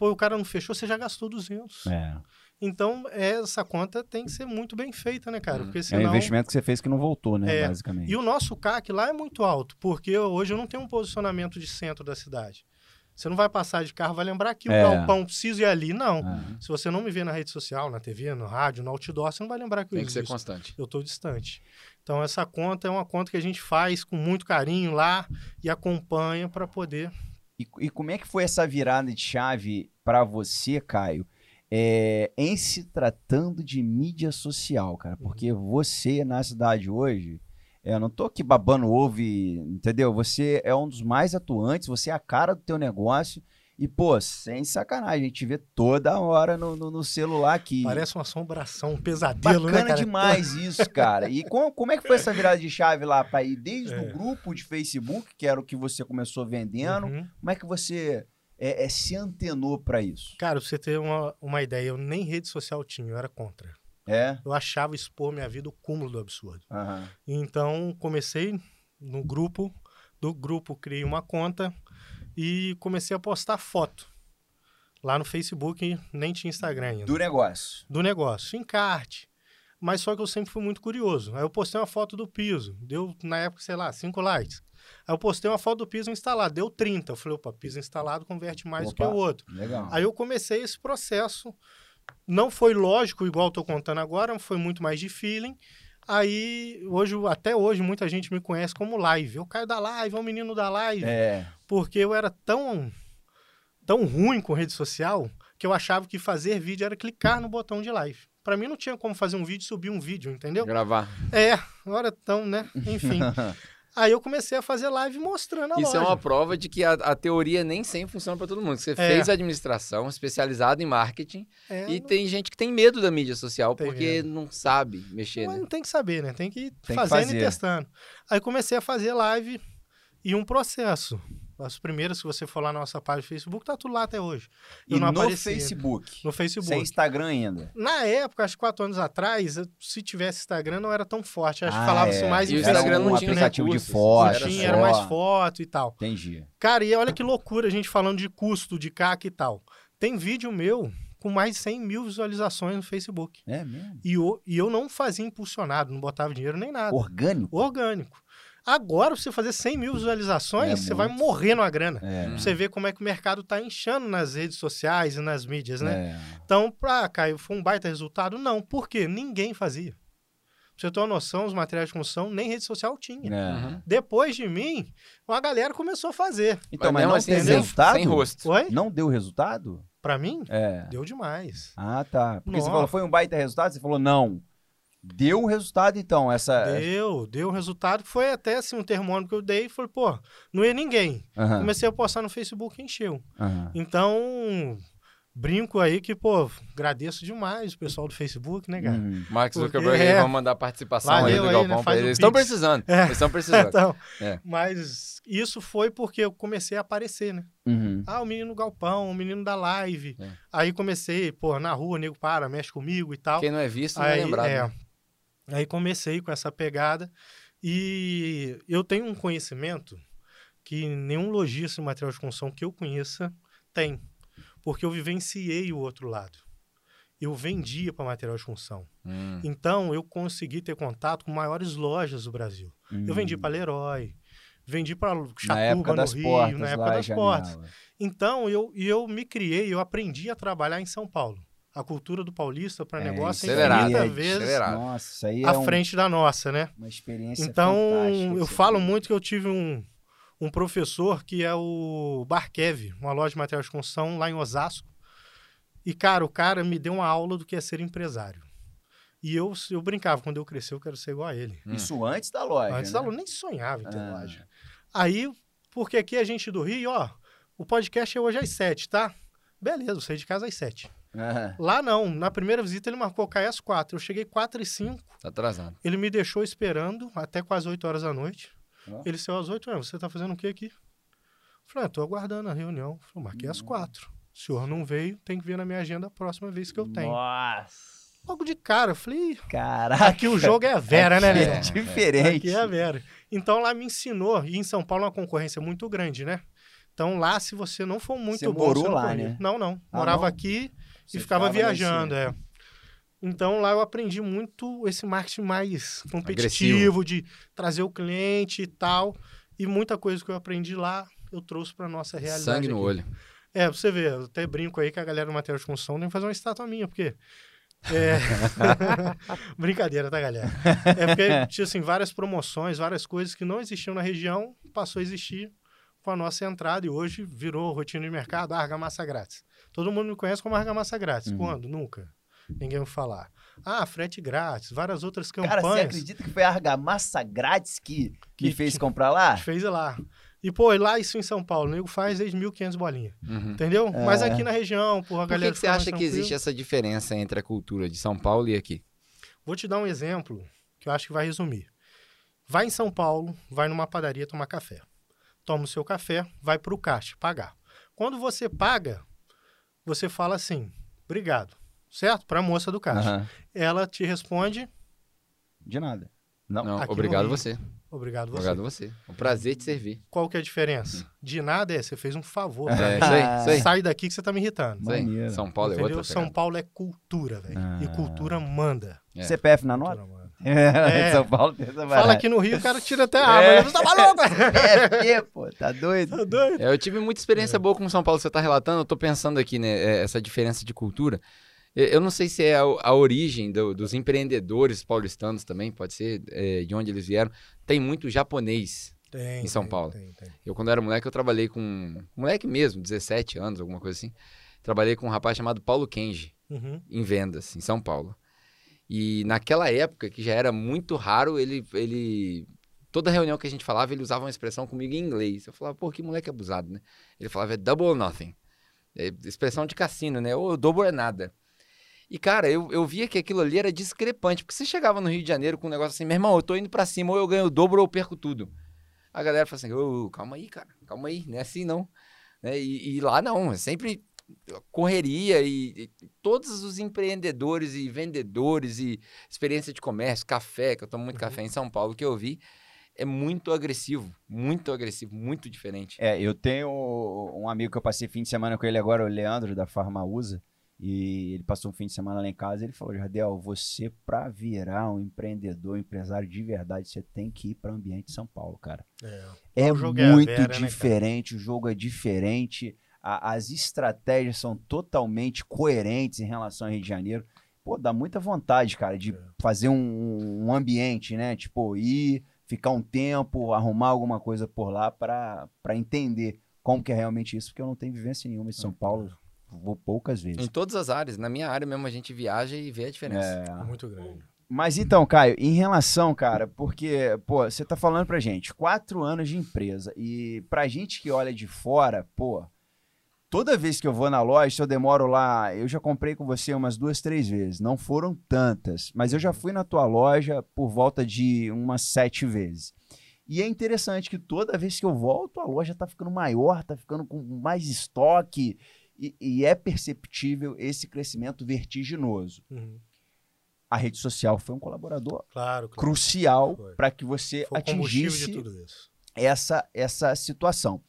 Pô, o cara não fechou, você já gastou 200. É. Então, essa conta tem que ser muito bem feita, né, cara? Uhum. Porque senão... É um investimento que você fez que não voltou, né, é. basicamente. E o nosso CAC lá é muito alto, porque hoje eu não tenho um posicionamento de centro da cidade. Você não vai passar de carro, vai lembrar que o é. galpão precisa ir ali, não. É. Se você não me vê na rede social, na TV, no rádio, no outdoor, você não vai lembrar que eu Tem que ser constante. Eu estou distante. Então, essa conta é uma conta que a gente faz com muito carinho lá e acompanha para poder... E, e como é que foi essa virada de chave para você, Caio? é, em se tratando de mídia social, cara. Uhum. Porque você na cidade hoje, é, eu não tô aqui babando ovo, entendeu? Você é um dos mais atuantes, você é a cara do teu negócio. E, pô, sem sacanagem, a gente vê toda hora no, no, no celular aqui. Parece uma assombração, um pesadelo, Bacana né, cara? demais isso, cara. E como, como é que foi essa virada de chave lá para ir desde é. o grupo de Facebook, que era o que você começou vendendo, uhum. como é que você é, é, se antenou para isso? Cara, pra você ter uma, uma ideia, eu nem rede social tinha, eu era contra. É? Eu achava expor minha vida o cúmulo do absurdo. Uhum. Então, comecei no grupo, do grupo criei uma conta e comecei a postar foto. Lá no Facebook, nem tinha Instagram ainda. Do negócio? Do negócio, encarte. Mas só que eu sempre fui muito curioso. Aí eu postei uma foto do piso, deu na época, sei lá, 5 likes. Aí eu postei uma foto do piso instalado, deu 30. Eu falei, opa, piso instalado converte mais opa, do que o outro. Legal. Aí eu comecei esse processo. Não foi lógico, igual estou contando agora, foi muito mais de feeling. Aí, hoje, até hoje, muita gente me conhece como live. Eu caio da live, é o menino da live. É. Porque eu era tão, tão ruim com rede social que eu achava que fazer vídeo era clicar no botão de live. Para mim não tinha como fazer um vídeo e subir um vídeo, entendeu? Gravar. É, agora então, né? Enfim. Aí eu comecei a fazer live mostrando a Isso loja. é uma prova de que a, a teoria nem sempre funciona para todo mundo. Você É. fez administração, especializado em marketing, É, e não- tem gente que tem medo da mídia social Tem porque não sabe mexer, Mas né? não tem que saber, né? Tem que ir que fazendo fazer. e testando. Aí comecei a fazer live e um processo. As primeiras, se você for lá na nossa página do Facebook, tá tudo lá até hoje. Eu E não no aparecia. Facebook. No Facebook. Sem Instagram ainda. Na época, acho que quatro anos atrás, se tivesse Instagram, não era tão forte. Acho que Ah, falava-se é. mais E em o Era Instagram não um tinha aplicativo de recursos, foto. era Tinha, só- era mais foto e tal. Entendi. Cara, e olha que loucura a gente falando de custo, de CAC e tal. Tem vídeo meu com mais de 100 mil visualizações no Facebook. É mesmo? E eu, e eu não fazia impulsionado, não botava dinheiro nem nada. Orgânico? Orgânico. Agora, pra você fazer 100 mil visualizações, É você vai morrer numa grana. É. Pra Você vê como é que o mercado tá inchando nas redes sociais e nas mídias, né? É. Então, pra Caio, foi um baita resultado? Não. Por quê? Ninguém fazia. Pra você ter uma noção, os materiais de construção nem rede social tinha. É. Uhum. Depois de mim, uma galera começou a fazer. Então, mas, mesmo não assim, tem sem- resultado? Sem rosto. Oi? Não deu resultado? Pra mim, É. deu demais. Ah, tá. Porque você Nossa. falou, foi um baita resultado? Você falou, não. Deu um resultado, então, essa... Deu, deu um resultado. Foi até assim um termômetro que eu dei e falei, pô, não ia ninguém. Aham, Comecei a postar no Facebook e encheu. aham. Então, brinco aí que, pô, agradeço demais o pessoal do Facebook, né, cara? Uhum. Mark Zuckerberg, é- vamos mandar participação aí Valeu do aí, Galpão né? pra eles. o Eles estão precisando. É. Eles estão precisando. Então, É. mas isso foi porque eu comecei a aparecer, né? Uhum. Ah, o menino do galpão, o menino da live. É. Aí comecei, pô, na rua, nego para, mexe comigo e tal. Quem não é visto não é aí, lembrado. é, né? Aí comecei com essa pegada e eu tenho um conhecimento que nenhum lojista de material de construção que eu conheça tem, porque eu vivenciei o outro lado. Eu vendia para material de construção. Hum. Então, eu consegui ter contato com maiores lojas do Brasil. Eu vendi para Leroy, vendi para Hum. Na Chatuba, época no Rio, portas na época das portas. Então, eu, e eu me criei, eu aprendi a trabalhar em São Paulo. A cultura do paulista para É, negócio é infinita vezes. Nossa, isso aí é à um- frente da nossa, né? uma experiência Então, eu Você falo muito que eu tive um, um professor que é o Barkev, uma loja de materiais de construção lá em Osasco. E, cara, o cara me deu uma aula do que é ser empresário. E eu, eu brincava, quando eu crescer, eu quero ser igual a ele. Hum. Isso antes da loja, Antes né? da eu nem sonhava em ter Ah. loja. Aí, porque aqui a gente do Rio, ó, o podcast é hoje às sete, tá? Beleza, eu saí de casa às sete. Aham. Lá não, na primeira visita ele marcou cair às quatro. Eu cheguei quatro e cinco, Tá atrasado. ele me deixou esperando até quase 8 horas da noite. Ele saiu às 8 horas. Você tá fazendo o que aqui? Eu Falei, ah, tô aguardando a reunião. Eu Falei, marquei às quatro. O senhor não veio, tem que ver na minha agenda a próxima vez que eu tenho. Nossa, Logo de cara, eu falei, "Ih, caraca. aqui o jogo é a Vera, né, Aqui né? É diferente. Aqui é a Vera. Então lá me ensinou. E em São Paulo é uma concorrência muito grande, né? Então lá, se você não for muito Você bom, morou lá, corria. né? Não, não. Ah, Morava não? aqui Você e ficava viajando, é. Então lá eu aprendi muito esse marketing mais competitivo, de trazer o cliente e tal. E muita coisa que eu aprendi lá, eu trouxe para nossa realidade. Sangue no aqui. olho. É, pra você ver, eu até brinco aí que a galera do material de construção tem que fazer uma estátua minha, porque. É... Brincadeira, tá, galera? É porque tinha assim, várias promoções, várias coisas que não existiam na região, passou a existir com a nossa entrada e hoje virou rotina de mercado, ah, argamassa grátis. Todo mundo me conhece como argamassa grátis. Uhum. Quando? Nunca. Ninguém vai falar. Ah, frete grátis, várias outras Cara, campanhas. você acredita que foi a argamassa grátis que Que me fez comprar lá? Fez lá. E, pô, lá isso em São Paulo, o nego faz desde 1.500 bolinhas. Uhum. Entendeu? É. Mas aqui na região, porra, a Por que, galera que você fica mais acha que existe essa diferença entre a cultura de São Paulo e aqui? Vou te dar um exemplo que eu acho que vai resumir. Vai em São Paulo, vai numa padaria tomar café. Toma o seu café, vai para o caixa pagar. Quando você paga, você fala assim, obrigado, certo? Para a moça do caixa. Aham. Ela te responde, De nada. Não. Não, obrigado você. obrigado você. Obrigado você. Um prazer te servir. Qual que é a diferença? De nada é, você fez um favor. pra É, mim. isso aí, isso aí. Sai daqui que você tá me irritando. Isso aí. Maneiro. São Paulo é Entendeu? outra São pegada. Paulo é cultura, velho. E Ah. cultura manda. É. CPF na nota? É. É. São Paulo tem essa Fala aqui no Rio, o cara tira até a arma. É. Você tá maluco? É, pô, tá doido? Tá doido? É, eu tive muita experiência boa com São Paulo. Você está relatando, eu tô pensando aqui, né? é, Essa diferença de cultura. Eu eu não sei se é a, a origem do- dos empreendedores paulistanos também, pode ser, é, de onde eles vieram. Tem muito japonês. Tem, Em São tem, Paulo. Tem, tem. Eu, quando era moleque, eu trabalhei com. Moleque mesmo, 17 anos, alguma coisa assim. Trabalhei com um rapaz chamado Paulo Kenji, Uhum. em vendas, em São Paulo. E naquela época, que já era muito raro, ele, ele toda reunião que a gente falava, ele usava uma expressão comigo em inglês. Eu falava, pô, que moleque abusado, né? Ele falava, é double or nothing. É expressão de cassino, né? Ou double é nada. E, cara, eu, eu via que aquilo ali era discrepante, porque você chegava no Rio de Janeiro com um negócio assim, meu irmão, eu tô indo pra cima, ou eu ganho o dobro ou eu perco tudo. A galera fala assim, ô, calma aí, cara, calma aí, não é assim não. Né? E, e lá não, é sempre correria e, e, todos os empreendedores e vendedores e experiência de comércio, café, que eu tomo muito uhum. café em São Paulo, que eu vi, é muito agressivo, muito agressivo, muito diferente. É, eu tenho um amigo que eu passei fim de semana com ele agora, o Leandro, da Farmausa, e ele passou um fim de semana lá em casa e ele falou, Jardel, você para virar um empreendedor, um empresário de verdade, você tem que ir para o ambiente de São Paulo, cara. É, é, é muito é Vera, diferente, né, o jogo é diferente, a, as estratégias são totalmente coerentes em relação ao Rio de Janeiro. Pô, dá muita vontade, cara, de é. fazer um, um, ambiente, né? Tipo, ir, ficar um tempo, arrumar alguma coisa por lá para entender como que é realmente isso, porque eu não tenho vivência nenhuma em São Paulo, vou poucas vezes. Em todas as áreas, na minha área mesmo a gente viaja e vê a diferença. É... Muito grande. Mas então, Caio, em relação, cara, porque, pô, você tá falando pra gente, quatro anos de empresa, e pra gente que olha de fora, pô, toda vez que eu vou na loja, se eu demoro lá, eu já comprei com você umas duas, três vezes. Não foram tantas, mas eu já fui na tua loja por volta de umas sete vezes. E é interessante que toda vez que eu volto, a loja tá ficando maior, tá ficando com mais estoque. E, e é perceptível esse crescimento vertiginoso. Uhum. A rede social foi um colaborador claro, claro. crucial para que você foi atingisse essa, essa situação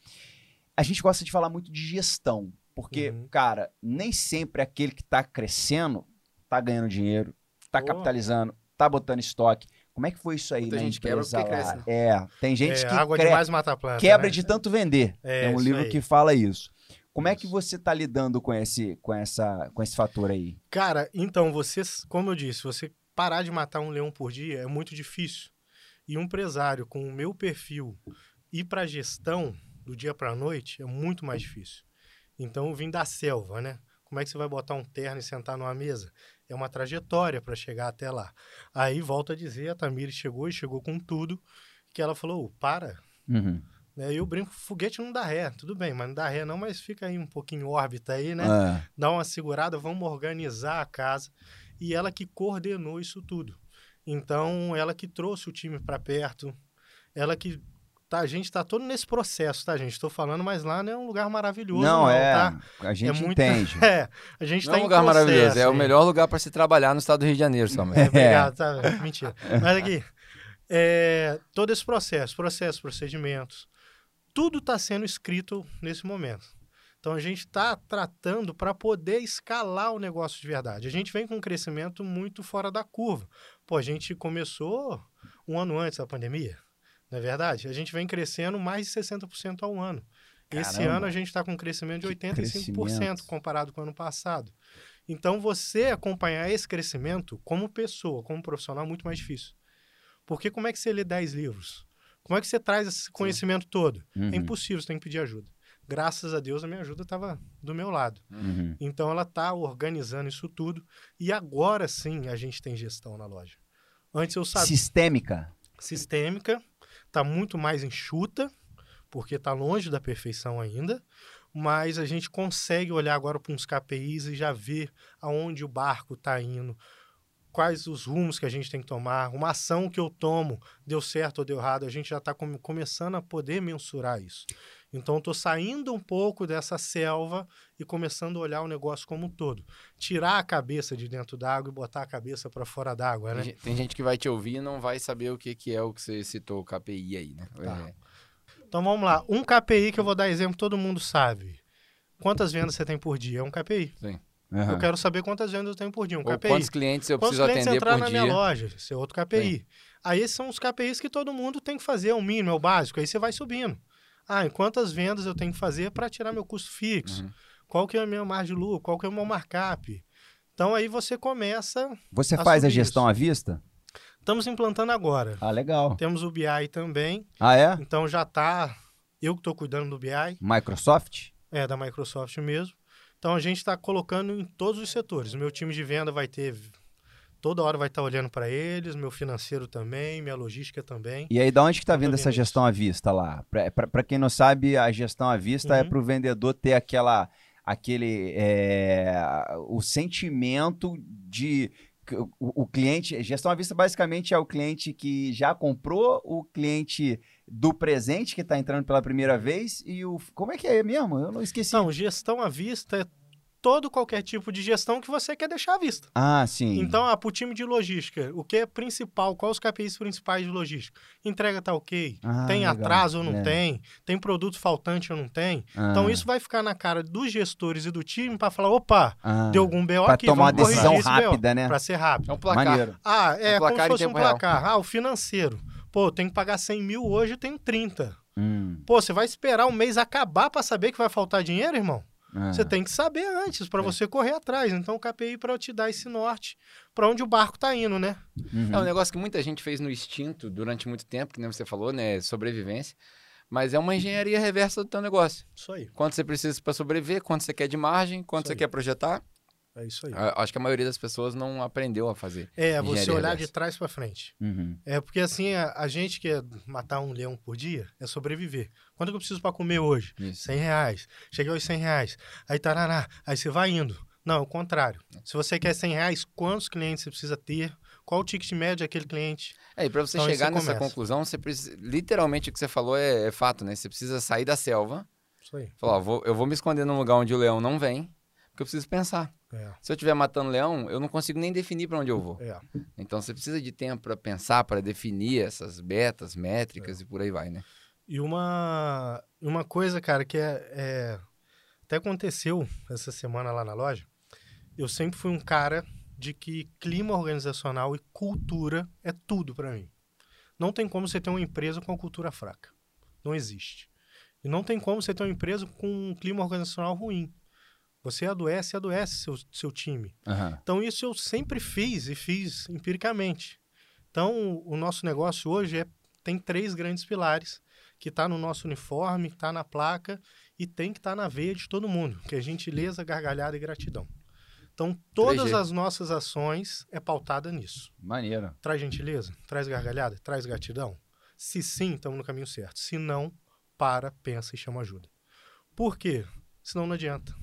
a gente gosta de falar muito de gestão, porque, uhum. cara, nem sempre aquele que está crescendo está ganhando dinheiro, está oh. capitalizando, está botando estoque. Como é que foi isso aí Muita na gente empresa quebra lá? Cresce, né? É, tem gente é, que água cre... demais mata planta, quebra né? de tanto vender. É, um livro aí. que fala isso. Como é que você está lidando com esse, com, essa, com esse fator aí? Cara, então, você, como eu disse, você parar de matar um leão por dia é muito difícil. E um empresário com o meu perfil ir para gestão, do dia para a noite é muito mais difícil. Então eu vim da selva, né? Como é que você vai botar um terno e sentar numa mesa? É uma trajetória para chegar até lá. Aí volta a dizer, a Tamires chegou e chegou com tudo, que ela falou, para. Uhum. Né? Eu brinco, foguete não dá ré, tudo bem, mas não dá ré não, mas fica aí um pouquinho órbita aí, né? É. Dá uma segurada, vamos organizar a casa. E ela que coordenou isso tudo. Então, ela que trouxe o time para perto, ela que Tá, a gente está todo nesse processo, tá, gente? Estou falando, mas lá não é um lugar maravilhoso. Não, não é. Tá? A gente é muito, entende. É, a gente está é um lugar processo, maravilhoso. É o melhor lugar para se trabalhar no estado do Rio de Janeiro, Samuel. É, obrigado, tá? Mentira. Mas aqui, é, todo esse processo, processo, procedimentos, tudo está sendo escrito nesse momento. Então a gente está tratando para poder escalar o negócio de verdade. A gente vem com um crescimento muito fora da curva. Pô, a gente começou um ano antes da pandemia. Não é verdade? A gente vem crescendo mais de 60% ao ano. Caramba. Esse ano a gente está com um crescimento de 85% comparado com o ano passado. Então, você acompanhar esse crescimento como pessoa, como profissional, é muito mais difícil. Porque como é que você lê 10 livros? Como é que você traz esse conhecimento sim. todo? É uhum. É impossível, você tem que pedir ajuda. Graças a Deus, a minha ajuda estava do meu lado. Uhum. Então, ela está organizando isso tudo. E agora sim a gente tem gestão na loja. Antes eu sabia. Sistêmica. Sistêmica está muito mais enxuta, porque está longe da perfeição ainda, mas a gente consegue olhar agora para uns KPIs e já ver aonde o barco está indo, quais os rumos que a gente tem que tomar, uma ação que eu tomo, deu certo ou deu errado, a gente já está com, começando a poder mensurar isso. Então, estou saindo um pouco dessa selva e começando a olhar o negócio como um todo. Tirar a cabeça de dentro d'água e botar a cabeça para fora d'água, né? Tem gente que vai te ouvir e não vai saber o que, que é o que você citou, o KPI aí, né? Tá. É. Então, vamos lá. Um KPI que eu vou dar exemplo, todo mundo sabe. Quantas vendas você tem por dia? É um KPI. Sim. Uhum. Eu quero saber quantas vendas eu tenho por dia, um Ou KPI. quantos clientes eu quantos preciso clientes atender entrar por na dia. minha loja, esse é outro KPI. Sim. Aí esses são os KPIs que todo mundo tem que fazer, é o mínimo, é o básico. Aí você vai subindo. Ah, quantas vendas eu tenho que fazer para tirar meu custo fixo? Uhum. Qual que é a minha margem de lucro? Qual que é o meu markup? Então aí você começa. Você a faz a gestão isso. à vista? Estamos implantando agora. Ah, legal. Temos o BI também. Ah, é? Então já está. Eu que estou cuidando do BI. Microsoft? É, da Microsoft mesmo. Então a gente está colocando em todos os setores. O meu time de venda vai ter toda hora vai estar olhando para eles, meu financeiro também, minha logística também. E aí, da onde que tá Tá vindo essa isso. gestão à vista lá? Pra pra quem não sabe, a gestão à vista é Uhum. pro vendedor ter aquela, aquele, é, o sentimento de o, o cliente, gestão à vista basicamente é o cliente que já comprou, o cliente do presente que está entrando pela primeira vez e o, como é que é mesmo? Eu não esqueci. Não, gestão à vista é todo qualquer tipo de gestão que você quer deixar à vista. Ah, sim. Então, ah, para o time de logística, o que é principal? Quais os KPIs principais de logística? Entrega tá ok? Ah, tem legal. atraso ou não É. tem? Tem produto faltante ou não tem? Ah, Então, isso vai ficar na cara dos gestores e do time para falar, opa, ah, deu algum BO pra aqui, tomar uma vamos corrigir decisão rápida, né? Para ser rápido. É um placar. Maneiro. Ah, é Um como placar se em fosse um tempo real. placar. Ah, o financeiro. Pô, tem que pagar 100 mil hoje, eu tenho 30. Hum, Pô, você vai esperar o mês acabar para saber que vai faltar dinheiro, irmão? Ah. Você tem que saber antes para É. você correr atrás. Então, o KPI para te dar esse norte para onde o barco tá indo, né? Uhum. É um negócio que muita gente fez no instinto durante muito tempo, que nem você falou, né? Sobrevivência. Mas é uma engenharia reversa do teu negócio. Isso aí. Quanto você precisa para sobreviver, quanto você quer de margem, quanto Isso você aí. quer projetar. É isso aí. A- Acho que a maioria das pessoas não aprendeu a fazer. É, você olhar reversa. de trás para frente. Uhum. É porque assim, a, a gente quer matar um leão por dia é sobreviver. Quanto que eu preciso para comer hoje? Isso. 100 reais. Cheguei aos 100 reais. Aí tarará. Aí você vai indo. Não, é o contrário. Se você quer 100 reais, quantos clientes você precisa ter? Qual o ticket médio daquele cliente? É, e para você Então, chegar nessa começa. conclusão, você precisa. Literalmente o que você falou é, é fato, né? Você precisa sair da selva. Isso aí. Falar, ó, vou- eu vou me esconder num lugar onde o leão não vem, porque eu preciso pensar. É, Se eu estiver matando leão, eu não consigo nem definir para onde eu vou. é. Então você precisa de tempo para pensar, para definir essas betas, métricas É. e por aí vai, né? E uma, uma coisa, cara, que é, é- Até aconteceu essa semana lá na loja. Eu sempre fui um cara de que clima organizacional e cultura é tudo pra mim. Não tem como você ter uma empresa com uma cultura fraca. Não existe. E não tem como você ter uma empresa com um clima organizacional ruim. Você adoece, adoece seu, seu time. Aham. Então, isso eu sempre fiz e fiz empiricamente. Então, o nosso negócio hoje é, tem três grandes pilares, que está no nosso uniforme, está na placa e tem que estar na veia de todo mundo, que é gentileza, gargalhada e gratidão. Então, todas 3G. as nossas ações é pautada nisso. Maneiro. Traz gentileza, traz gargalhada, traz gratidão. Se sim, estamos no caminho certo. Se não, para, pensa e chama ajuda. Por quê? Senão não adianta.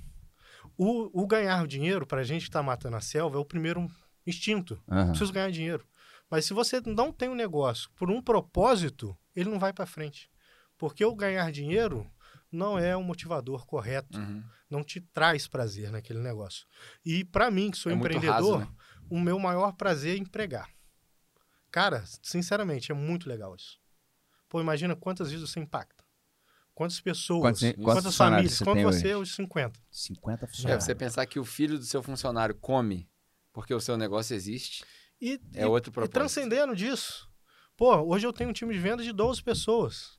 O, o ganhar dinheiro, para a gente que está matando a selva, é o primeiro instinto. Aham. Preciso ganhar dinheiro. Mas se você não tem um negócio por um propósito, ele não vai para frente. Porque o ganhar dinheiro não é o motivador correto, Uhum. não te traz prazer naquele negócio. E para mim, que sou É empreendedor, raso, né? o meu maior prazer é empregar. Cara, sinceramente, é muito legal isso. Pô, imagina quantas vezes você impacta. Quantas pessoas, Quantos- quantas, famílias, você quanto você, hoje? os 50. 50 É, funcionários. você pensar que o filho do seu funcionário come porque o seu negócio existe, E, é e- outro e propósito. transcendendo disso, pô, hoje eu tenho um time de vendas de 12 pessoas.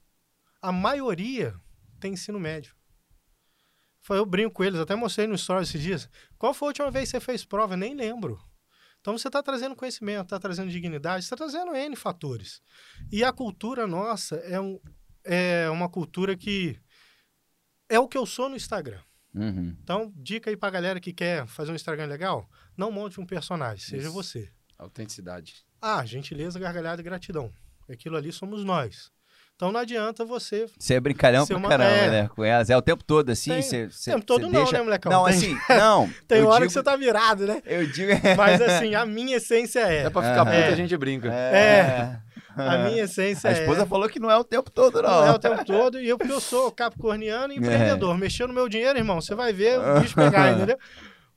A maioria tem ensino médio. Foi, eu brinco com eles, até mostrei no story esses dias. Qual foi a última vez que você fez prova? Eu nem lembro. Então você está trazendo conhecimento, está trazendo dignidade, está trazendo N fatores. E a cultura nossa é, um, é uma cultura que é o que eu sou no Instagram. Uhum. Então, dica aí pra galera que quer fazer um Instagram legal, não monte um personagem, seja Isso. você. Autenticidade. Ah, gentileza, gargalhada e gratidão. Aquilo ali somos nós. Então não adianta você. Você é brincalhão Ser pra uma- caramba, é. né? Com elas. É o tempo todo, assim. Tem- tempo todo não, deixa... né, molecão? Não, Tem- assim, não. Tem hora digo, que você tá virado, né? Eu digo... Mas assim, a minha essência é. É pra ficar Ah. puto, É. a gente brinca. É. A minha essência A é. esposa falou que não é o tempo todo, não. Não é o tempo todo. E eu, porque eu sou capricorniano e empreendedor. Mexendo no meu dinheiro, irmão, você vai ver o bicho pegar, entendeu?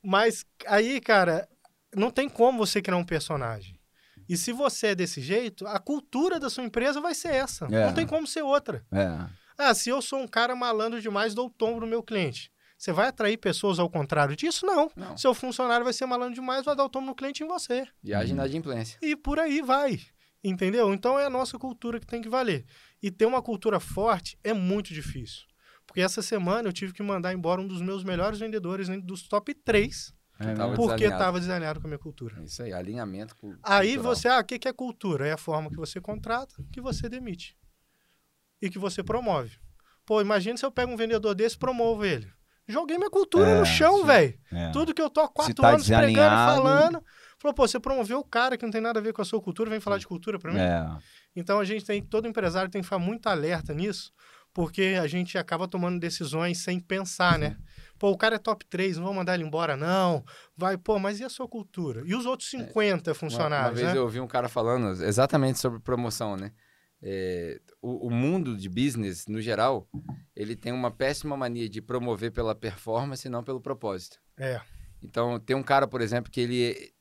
Mas aí, cara, não tem como você criar um personagem. E se você é desse jeito, a cultura da sua empresa vai ser essa. É. Não tem como ser outra. É. Ah, se eu sou um cara malandro demais, dou tombo no meu cliente. Você vai atrair pessoas ao contrário disso? Não. Não. Seu funcionário vai ser malandro demais, vai dar o tombo no cliente em você. E age na adimplência. E por aí vai. Entendeu? Então é a nossa cultura que tem que valer. E ter uma cultura forte é muito difícil. Porque essa semana eu tive que mandar embora um dos meus melhores vendedores né, dos top 3, É tava mesmo? porque desalinhado. estava desalinhado com a minha cultura. Isso aí, alinhamento com. Aí cultural. você, ah, o que que é cultura? É a forma que você contrata, que você demite. E que você promove. Pô, imagina se eu pego um vendedor desse e promovo ele. Joguei minha cultura É, no chão, velho. É. Tudo que eu tô há quatro tá anos pregando e falando. Falou, pô, você promoveu o cara que não tem nada a ver com a sua cultura, vem falar de cultura para mim. É. Então a gente tem, todo empresário tem que ficar muito alerta nisso, porque a gente acaba tomando decisões sem pensar, né? Pô, o cara é top 3, não vou mandar ele embora, não. Vai, pô, mas e a sua cultura? E os outros 50 Uma, funcionários, uma vez né? eu ouvi um cara falando exatamente sobre promoção, né? É, o, o mundo de business, no geral, ele tem uma péssima mania de promover pela performance e não pelo propósito. É, Então, tem um cara, por exemplo, que ele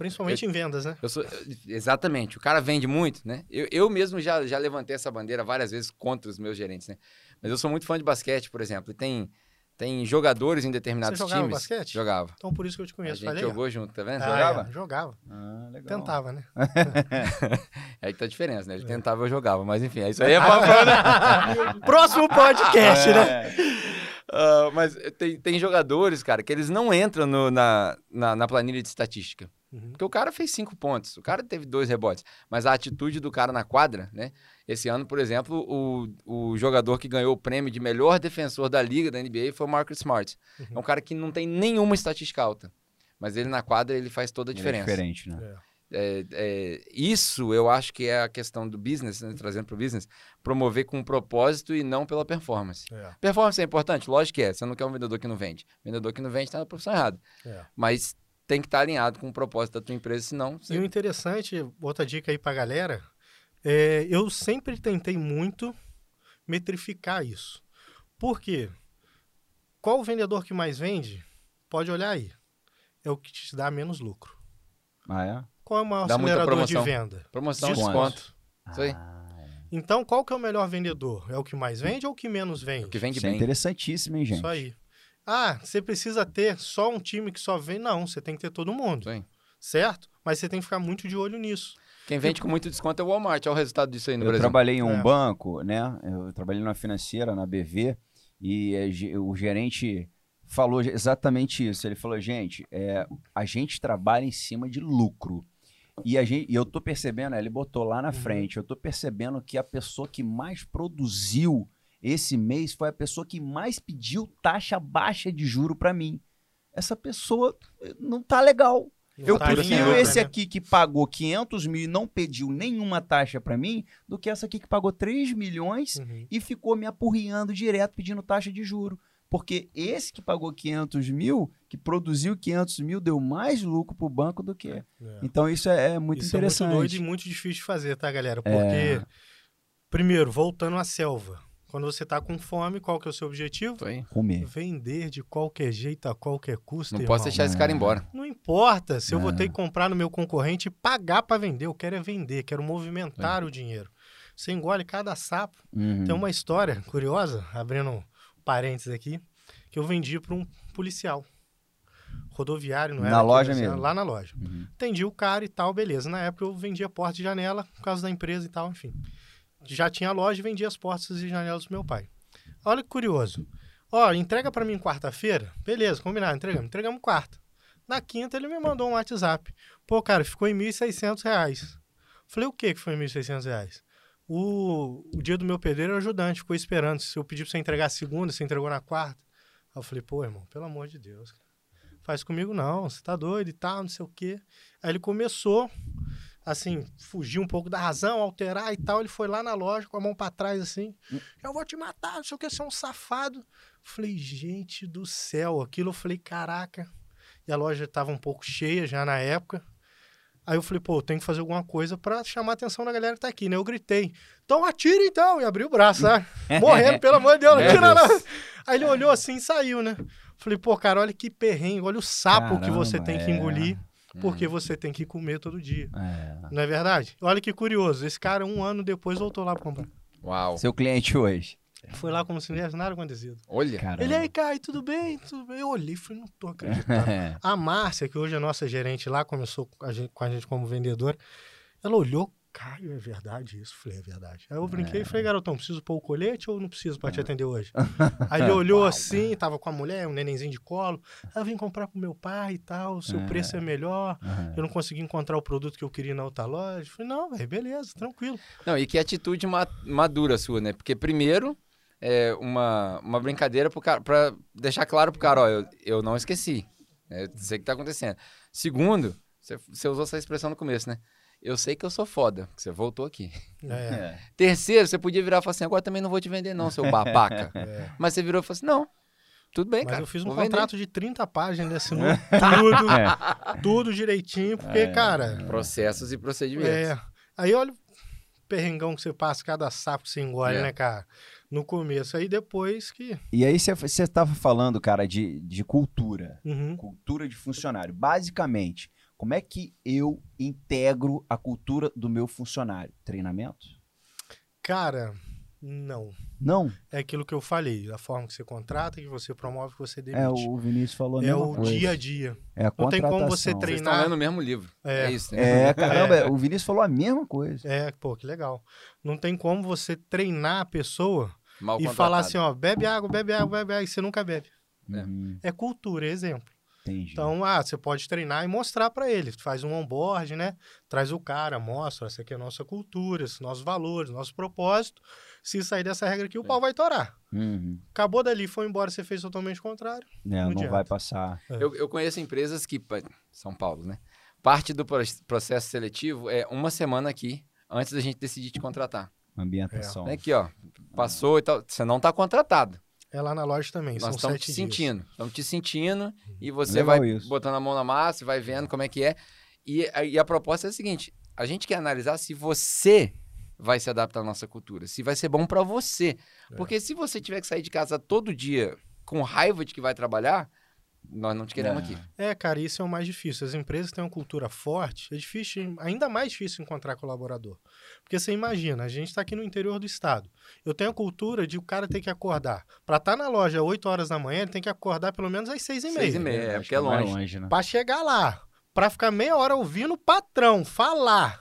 principalmente em vendas, né? Eu sou, exatamente. O cara vende muito, né? Eu, eu mesmo já, já levantei essa bandeira várias vezes contra os meus gerentes, né? Mas eu sou muito fã de basquete, por exemplo. E tem, tem jogadores em determinados Você jogava times. basquete? Jogava. Então por isso que eu te A conheço. gente Falei, jogou junto, tá vendo? ah, jogava? é, jogava. Ah, legal. Tentava, né? Aí tá a diferença, né? Ele É. tentava, eu jogava. Mas enfim, é isso aí é pra... Próximo podcast, né? É. Ah, mas tem, tem jogadores, cara, que eles não entram no- na, na, na planilha de estatística. Uhum. Porque o cara fez cinco pontos, o cara teve dois rebotes. Mas a atitude do cara na quadra, né? Esse ano, por exemplo, o, o jogador que ganhou o prêmio de melhor defensor da liga da NBA foi o Marcus Smart. Uhum. É um cara que não tem nenhuma estatística alta. Mas ele na quadra, ele faz toda a Ele é diferença. diferente, né? É. É, é, isso eu acho que é a questão do business, né, trazendo para o business, promover com propósito e não pela performance. É, Performance é importante? Lógico que é. Você não quer um vendedor que não vende. Vendedor que não vende está na profissão errada. é. Mas tem que estar alinhado com o propósito da tua empresa, senão E você o interessante, outra dica aí pra galera, é, eu sempre tentei muito metrificar isso. Por quê? Qual o vendedor que mais vende? Pode olhar aí. É o que te dá menos lucro. Ah, é? Qual é o maior Dá acelerador de venda? Promoção, Desconto. desconto. Isso aí. Ah, Então, qual que é o melhor vendedor? É o que mais vende ou o que menos vende? O que vende Isso é bem. interessantíssimo, hein, gente? Isso aí. Ah, você precisa ter só um time que só vende? Não, você tem que ter todo mundo, aí. certo? Mas você tem que ficar muito de olho nisso. Quem vende com muito desconto é o Walmart. Olha o resultado disso aí no Eu Brasil. trabalhei em um É. banco, né? Eu trabalhei numa financeira, na BV, e eh, o gerente falou exatamente isso. Ele falou, gente, é, a gente trabalha em cima de lucro. E, a gente, e eu tô percebendo, ele botou lá na Uhum. frente, eu tô percebendo que a pessoa que mais produziu esse mês foi a pessoa que mais pediu taxa baixa de juro para mim. Essa pessoa eh, não tá legal. Não Eu tá prefiro esse né? aqui que pagou 500 mil e não pediu nenhuma taxa pra mim, do que essa aqui que pagou 3 milhões Uhum. e ficou me apurriando direto pedindo taxa de juro. Porque esse que pagou 500 mil, que produziu 500 mil, deu mais lucro pro banco do que. É. Então isso é, é muito Isso interessante. é muito doido e muito difícil de fazer, tá, galera? Porque, É. primeiro, voltando à selva. Quando você tá com fome, qual que é o seu objetivo? Comer. Vender de qualquer jeito, a qualquer custo, Não irmão. posso deixar esse cara embora. Não importa se eu vou É. ter que comprar no meu concorrente e pagar para vender. Eu quero é vender, quero movimentar o dinheiro. Você engole cada sapo. Uhum. Tem uma história curiosa, abrindo um parênteses aqui, que eu vendi para um policial. Rodoviário, não Na era? aqui, loja mesmo? Lá na loja. Uhum. Atendi o cara e tal, beleza. Na época eu vendia porta e janela por causa da empresa e tal, enfim. Já tinha loja e vendia as portas e janelas do meu pai. Olha que curioso. Ó, entrega para mim quarta-feira? Beleza, combinado, entregamos. Entregamos quarta. Na quinta ele me mandou um WhatsApp. Pô, cara, ficou em 1.600 reais. Falei, o que que foi 1.600 reais? O, o dia do meu pedreiro, o ajudante ficou esperando. Se eu pedir pra você entregar segunda, você entregou na quarta. Aí eu falei, pô, irmão, pelo amor de Deus. Faz comigo não, você tá doido e tal, não sei o quê. Aí ele começou, assim, fugir um pouco da razão, alterar e tal. Ele foi lá na loja com a mão pra trás, assim. Eu vou te matar, não sei o que, você é um safado. Falei, gente do céu, aquilo eu falei, caraca. E a loja tava um pouco cheia já na época. Aí eu falei, pô, tenho que fazer alguma coisa pra chamar a atenção da galera que tá aqui, né? Eu gritei, então atira então! E abri o braço, sabe? Morrendo, pelo amor de Deus, não atira não! Aí ele olhou assim e saiu, né? Falei, pô, cara, olha que perrengue, olha o sapo que você Caramba, tem que é. Porque Hum. você tem que comer todo dia. É. Não é verdade? Olha que curioso, esse cara, um ano depois, voltou lá pra comprar. Uau. Seu cliente hoje. Foi lá como se não tivesse nada acontecido. Olha. Caramba. Ele aí, Caio, tudo bem? Tudo bem? Eu olhei e falei, não tô acreditando. É. A Márcia, que hoje é nossa gerente lá, começou com a gente, com a gente como vendedora, ela olhou, Caio, é verdade isso? Falei, é verdade. Aí eu brinquei e falei, garotão, preciso pôr o colete ou não preciso pra te atender hoje? Aí ele olhou assim, tava com a mulher, um nenenzinho de colo. Eu vim comprar pro meu pai e tal, o seu É. preço é melhor. Eu não consegui encontrar o produto que eu queria na outra loja. Falei, não, velho, beleza, tranquilo. Não, e que atitude ma- madura sua, né? Porque primeiro, é uma, uma brincadeira pra deixar claro pro cara, ó, eu, eu não esqueci. né? Eu sei o que tá acontecendo. Segundo, Você, você usou essa expressão no começo, né? Eu sei que eu sou foda, que você voltou aqui. É, Terceiro, você podia virar e falar assim, agora também não vou te vender não, seu babaca. é. Mas você virou e falou assim, não, tudo bem, Mas cara. eu fiz um vou vender." contrato de 30 páginas, assinou tudo, É. tudo direitinho, porque, É. cara, Processos e procedimentos. é. Aí olha o perrengão que você passa, cada sapo que você engole, É. né, cara? No começo. Aí depois que. E aí você- você estava falando, cara, de, de cultura. Uhum. Cultura de funcionário. Basicamente, como é que eu integro a cultura do meu funcionário? Treinamento? Cara, não. Não. É aquilo que eu falei, a forma que você contrata, que você promove, que você demite. É, o Vinícius falou É o coisa. dia a dia. É a Não tem como você contratação. Vocês estão treinar. lendo o mesmo livro. É. É, isso, né? É, caramba, o Vinícius falou a mesma coisa. É, pô, que legal. Não tem como você treinar a pessoa Mal e falar assim, ó, bebe água, bebe água, bebe água, e você nunca bebe. É. Uhum, É cultura, é exemplo. Entendi. Então, ah, você pode treinar e mostrar para ele. Faz um onboard, né? Traz o cara, mostra, essa aqui é a nossa cultura, esses nossos valores, nosso propósito. Se sair dessa regra aqui, o pau vai torar. Uhum. Acabou dali, foi embora, você fez totalmente o contrário. É, Não não adianta. vai passar. Eu, eu conheço empresas que. São Paulo, né? Parte do pro- processo seletivo é uma semana aqui antes da gente decidir te contratar. Ambientação. É aqui, ó. Passou e tal. Você não está contratado. É lá na loja também, Nós estamos te dias. sentindo. Estamos te sentindo e você Legal vai isso. botando a mão na massa, vai vendo como é que é. E, a- e a proposta é a seguinte: a gente quer analisar se você vai se adaptar à nossa cultura, se vai ser bom para você. É. Porque se você tiver que sair de casa todo dia com raiva de que vai trabalhar, nós não te queremos É. aqui. É, cara, isso é o mais difícil. As empresas têm uma cultura forte, é difícil, ainda mais difícil encontrar colaborador. Porque você imagina, a gente está aqui no interior do estado. Eu tenho a cultura de o cara ter que acordar. Para estar na loja 8 horas da manhã, ele tem que acordar pelo menos às 6 e Seis e meia. meia, é, acho porque é que vai longe. né? Para chegar lá, para ficar meia hora ouvindo o patrão falar.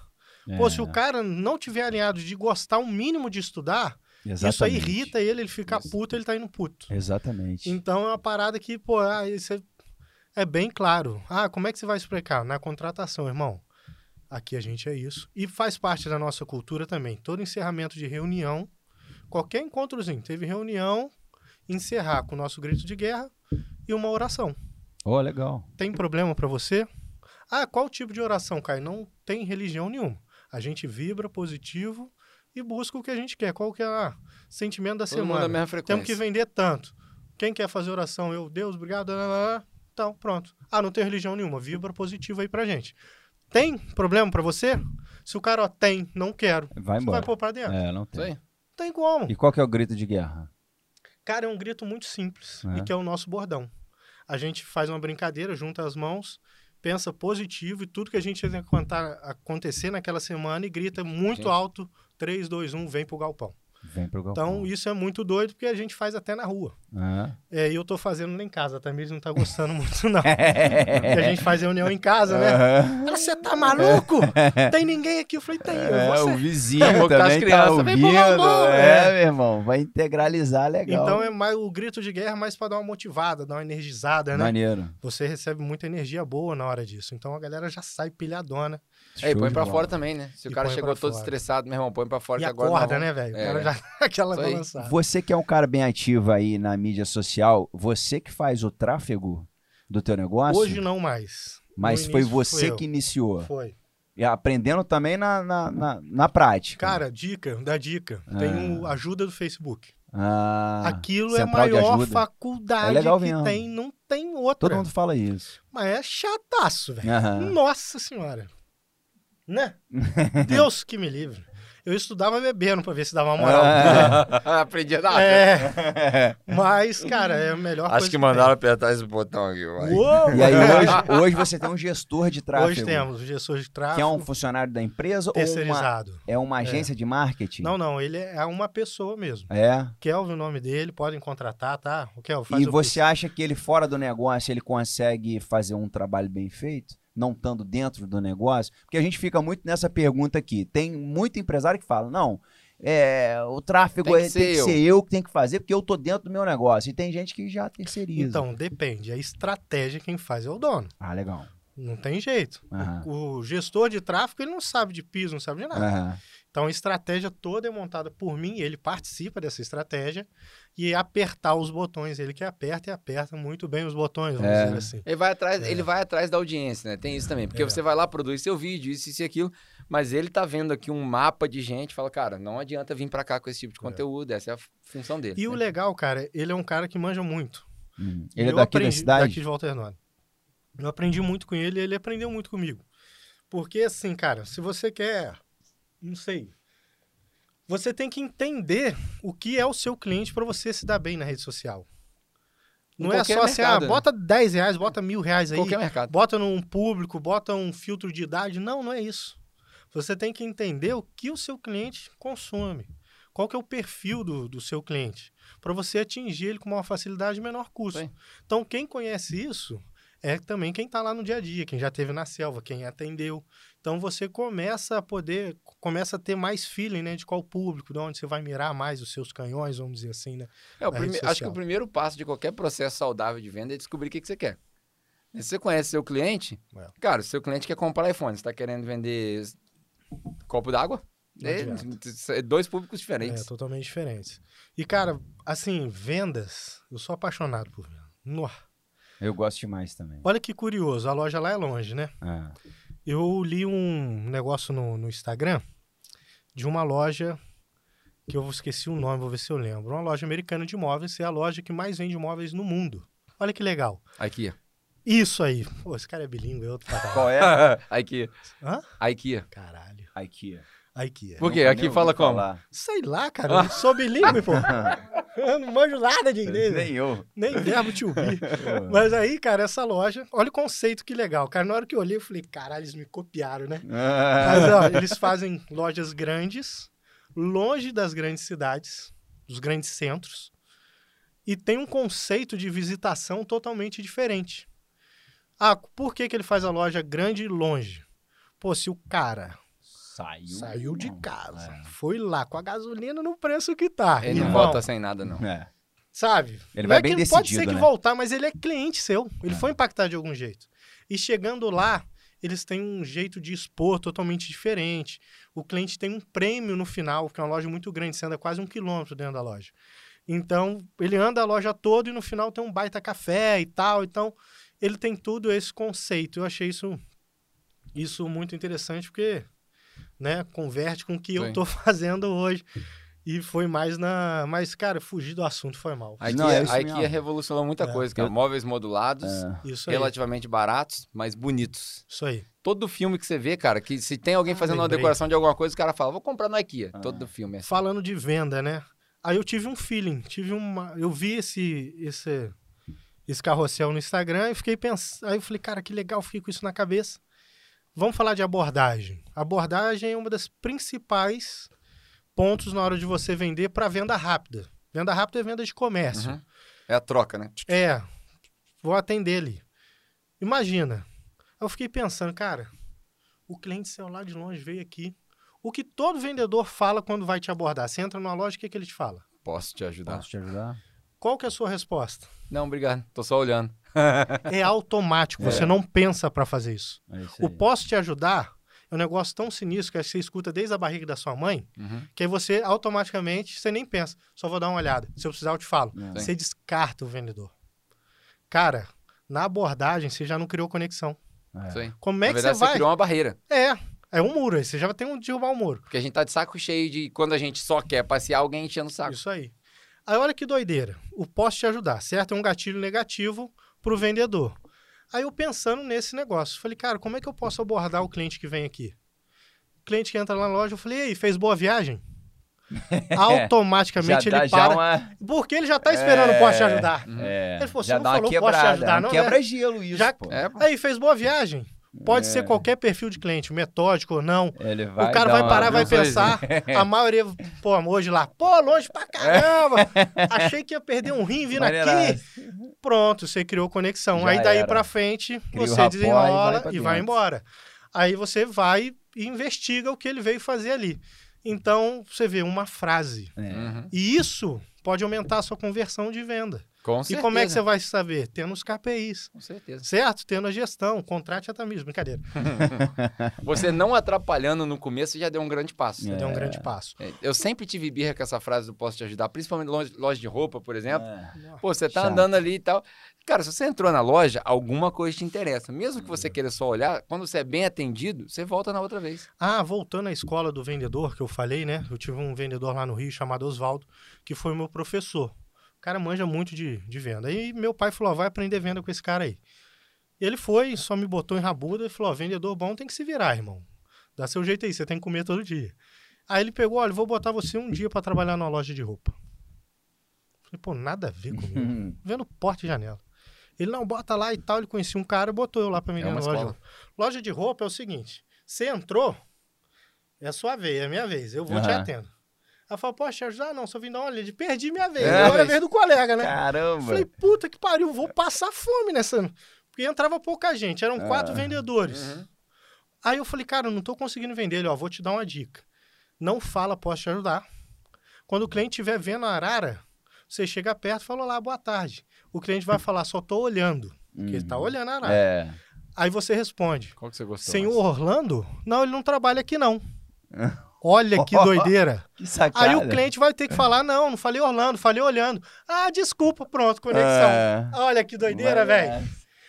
Pô, É, se o cara não tiver alinhado de gostar um mínimo de estudar, isso aí exatamente. irrita ele, ele fica Isso. puto, ele tá indo puto. Exatamente. Então é uma parada que, pô, ah, isso é, é bem claro. Ah, como é que você vai explicar? Na contratação, irmão. Aqui a gente é isso. E faz parte da nossa cultura também. Todo encerramento de reunião, qualquer encontrozinho, teve reunião, encerrar com o nosso grito de guerra e uma oração. Oh, legal. Tem problema pra você? Ah, qual tipo de oração, Caio? Não tem religião nenhuma. A gente vibra positivo e busca o que a gente quer. Qual que é o sentimento da Todo mundo semana? na mesma frequência. Temos que vender tanto. Quem quer fazer oração? Eu, Deus, obrigado. Então, pronto. Ah, não tem religião nenhuma. Vibra positivo aí pra gente. Tem problema pra você? Se o cara, ó, tem, não quero. Vai Você embora. vai pôr pra dentro? É, não tem. Não tem como. E qual que é o grito de guerra? Cara, é um grito muito simples É. e que é o nosso bordão. A gente faz uma brincadeira, junta as mãos, pensa positivo e tudo que a gente tem que acontecer naquela semana e grita muito Sim. alto: 3, 2, 1, vem pro galpão. Vem pro galpão. Então, isso é muito doido porque a gente faz até na rua. Ah. É, e eu tô fazendo lá em casa, a Tamires não tá gostando muito, não. Porque a gente faz reunião em casa, né? Ela, você tá maluco? Tem ninguém aqui? Eu falei, tem. É, ser. o vizinho também tá crianças, vem pro ouvindo. galpão, É, é. meu irmão, vai integralizar legal. Então é mais o grito de guerra mais pra dar uma motivada, dar uma energizada, né? Maneiro. Você recebe muita energia boa na hora disso. Então a galera já sai pilhadona É, e põe pra bola. fora também, né? Se o E cara chegou todo fora. estressado, meu irmão, põe pra fora e que agora acorda, né, velho? O É. cara já dá aquela balançada. Você que é um cara bem ativo aí na mídia social, você que faz o tráfego do teu negócio, Hoje não mais. mas No foi você que iniciou. Foi. E aprendendo também na, na, na, na prática. Cara, dica, dá dica. Tem o ajuda do Facebook. ah, Aquilo é a maior faculdade É legal que mesmo. tem, não tem outra. Todo mundo fala isso. Mas é chataço, velho. Nossa senhora. Né? Deus que me livre. Eu estudava bebendo pra ver se dava uma moral. Aprendi a dar. É, mas, cara, é a melhor coisa Acho que mandaram apertar esse botão aqui, tem. vai. Uou! E aí hoje, hoje você tem um gestor de tráfego. Hoje temos o gestor de tráfego Que é um funcionário da empresa ou uma, terceirizado. é uma agência de marketing? Não, não, ele é uma pessoa mesmo. É. Kelvin, o nome dele, podem contratar, tá? O Kelvin, faz E o você acha que ele fora do negócio ele consegue fazer um trabalho bem feito? Não estando dentro do negócio? Porque a gente fica muito nessa pergunta aqui. Tem muito empresário que fala, não, é, o tráfego Tem que é- ser tem que eu." ser eu que tenho que fazer porque eu tô dentro do meu negócio. E tem gente que já terceiriza. Então, depende. A estratégia quem faz é o dono. Ah, legal. Não tem jeito. Aham. O, o gestor de tráfego, ele não sabe de piso, não sabe de nada. Aham. Então a estratégia toda é montada por mim, ele participa dessa estratégia e é apertar os botões, ele que aperta e aperta muito bem os botões, vamos É. dizer assim. Ele vai atrás, É. ele vai atrás da audiência, né? Tem isso também. Porque É. você vai lá, produz seu vídeo, isso, isso e aquilo, mas ele tá vendo aqui um mapa de gente, fala, cara, não adianta vir pra cá com esse tipo de conteúdo, essa é a função dele. E o né? legal, cara, ele é um cara que manja muito. Hum. Ele é daqui da aprendi- cidade? Daqui de Walter Hernani. Eu aprendi muito com ele e ele aprendeu muito comigo. Porque, assim, cara, se você quer, não sei, você tem que entender o que é o seu cliente para você se dar bem na rede social. Não é só assim, mercado, ah, né? bota 10 reais, bota mil reais aí, Qualquer mercado. bota num público, bota um filtro de idade. Não, não é isso. Você tem que entender o que o seu cliente consome. Qual que é o perfil do, do seu cliente. Para você atingir ele com uma facilidade e menor custo. Sim. Então, quem conhece isso é também quem está lá no dia a dia, quem já teve na selva, quem atendeu. Então, você começa a poder, começa a ter mais feeling né, de qual público, de onde você vai mirar mais os seus canhões, vamos dizer assim, né? É, o prime- Acho que o primeiro passo de qualquer processo saudável de venda é descobrir o que, que você quer. Se você conhece seu cliente, É. cara, se seu cliente quer comprar iPhone, você está querendo vender copo d'água, é, é dois públicos É, diferentes. totalmente diferentes. E, cara, assim, vendas, eu sou apaixonado por vendas. Eu gosto demais também. Olha que curioso, a loja lá é longe, né? Ah. Eu li um negócio no, no Instagram de uma loja que eu esqueci o nome, vou ver se eu lembro. Uma loja americana de imóveis, é a loja que mais vende imóveis no mundo. Olha que legal. IKEA. Isso aí. Pô, esse cara é bilíngue, é outro pra caralho. Qual é? IKEA. Hã? IKEA. Caralho. IKEA. IKEA. Por quê? Aqui fala como? falar. Sei lá, cara. Eu sou bilíngue, pô. Eu não manjo nada de inglês. Nem velho. eu. Nem verbo to be. Mas aí, cara, essa loja, olha o conceito que legal. Cara, na hora que eu olhei, eu falei, caralho, eles me copiaram, né? Mas, Ah. ó, eles fazem lojas grandes, longe das grandes cidades, dos grandes centros, e tem um conceito de visitação totalmente diferente. Ah, por que, que ele faz a loja grande e longe? Pô, se o cara Saiu. saiu de casa, É. foi lá com a gasolina no preço que tá, Ele não irmão, volta sem nada, não. É. sabe? Ele Não vai é bem que Pode ser decidido, que né? voltar, mas ele é cliente seu. Ele É. foi impactado de algum jeito. E chegando lá, eles têm um jeito de expor totalmente diferente. O cliente tem um prêmio no final, porque é uma loja muito grande, você anda quase um quilômetro dentro da loja. Então, ele anda a loja toda e no final tem um baita café e tal. Então, ele tem tudo esse conceito. Eu achei isso, isso muito interessante, porque né, converte com o que eu Sim. tô fazendo hoje. E foi mais na. Mas, cara, fugir do assunto foi mal. A Não, é a IKEA mesmo. revolucionou muita É. coisa, cara. Eu- Móveis modulados, É. Isso aí. relativamente baratos, mas bonitos. Isso aí. Todo filme que você vê, cara, que se tem alguém Ah, fazendo uma lembrei. decoração de alguma coisa, o cara fala, vou comprar no IKEA. Ah. Todo filme é assim. Falando de venda, né? Aí eu tive um feeling, tive uma. Eu vi esse, esse, esse carrossel no Instagram e fiquei pensando. Aí eu falei, cara, que legal, fiquei com isso na cabeça. Vamos falar de abordagem. Abordagem é uma das principais pontos na hora de você vender para venda rápida. Venda rápida é venda de comércio. Uhum. É a troca, né? É, vou atender ali. Imagina. Eu fiquei pensando, cara, o cliente saiu lá de longe, veio aqui. O que todo vendedor fala quando vai te abordar? Você entra numa loja, o que, que ele te fala? Posso te ajudar? Posso te ajudar? Qual que é a sua resposta? Não, obrigado. Tô só olhando. É automático, você não pensa para fazer isso. É isso O posso te ajudar é um negócio tão sinistro que você escuta desde a barriga da sua mãe, Uhum. que aí você automaticamente, você nem pensa, só vou dar uma olhada. Se eu precisar, eu te falo. É. Você descarta o vendedor. Cara, na abordagem, você já não criou conexão. É. Como é Na que verdade, você vai? criou uma barreira. É, é um muro aí. Você já tem um derrubar um muro. Porque a gente tá de saco cheio de quando a gente só quer passear alguém enchendo o saco. Isso aí. Aí olha que doideira. O posso te ajudar, certo? É um gatilho negativo pro vendedor. Aí eu pensando nesse negócio, falei, cara, como é que eu posso abordar o cliente que vem aqui? O cliente que entra na loja, eu falei, e aí, fez boa viagem? Automaticamente já dá, ele já para, uma... porque ele já tá esperando o posso te É. ajudar. É, Ele falou, você já não falou, posso te quebrada. ajudar, é não, né? quebra-gelo isso, Já- pô. É, pô. Aí, fez boa viagem. Pode É. ser qualquer perfil de cliente, metódico ou não. O cara vai parar, vai pensar. A maioria, pô, hoje lá, pô, longe pra caramba. Achei que ia perder um rim vindo aqui. Maneiraço. Pronto, você criou conexão. Já Aí daí era. pra frente, Cria você rapport e desenrola vai e vai embora. Aí você vai e investiga o que ele veio fazer ali. Então, você vê uma frase. É. E isso pode aumentar a sua conversão de venda. Com E certeza. como é que você vai saber? Tendo os KPIs, Com certeza. certo? Tendo a gestão, contrate a Tamis, brincadeira. Você não atrapalhando no começo já deu um grande passo. É. deu um grande passo. É, Eu sempre tive birra com essa frase do posso te ajudar, principalmente loja, loja de roupa, por exemplo. É. Pô, você tá Chato. andando ali e tal. Cara, se você entrou na loja, alguma coisa te interessa. Mesmo que você queira só olhar, quando você é bem atendido, você volta na outra vez. Ah, voltando à escola do vendedor que eu falei, né? Eu tive um vendedor lá no Rio chamado Oswaldo, que foi meu professor. O cara manja muito de, de venda. Aí meu pai falou: ó, vai aprender venda com esse cara aí. Ele foi, só me botou em rabuda e falou: ó, vendedor bom tem que se virar, irmão. Dá seu jeito aí, você tem que comer todo dia. Aí ele pegou: olha, vou botar você um dia pra trabalhar numa loja de roupa. Falei, pô, nada a ver comigo. Vendo porta e janela. Ele não bota lá e tal, ele conhecia um cara e botou eu lá pra vender É na loja. de escola. roupa. Loja de roupa é o seguinte: você entrou, é a sua vez, é a minha vez, eu vou te Aham. atendo. Ela falou, poxa, ajudar não, só vim dar uma olhada. Perdi minha vez, É, agora é a vez do colega, né? Caramba. Falei, puta que pariu, vou passar fome nessa. Porque entrava pouca gente, eram quatro Ah. vendedores. Uhum. Aí eu falei, cara, eu não tô conseguindo vender. Ele, ó, vou te dar uma dica. Não fala, posso te ajudar. Quando o cliente estiver vendo a arara, você chega perto e fala, olá, boa tarde. O cliente vai falar, só tô olhando. Porque ele tá Uhum. olhando a arara. É. Aí você responde, Qual que você gostou? senhor mais? Orlando? Não, ele não trabalha aqui, não. Olha que doideira. Que sacada. Aí o cliente vai ter que falar, não, não falei Orlando, falei olhando. Ah, desculpa, pronto, conexão. É. Olha que doideira, Vai velho.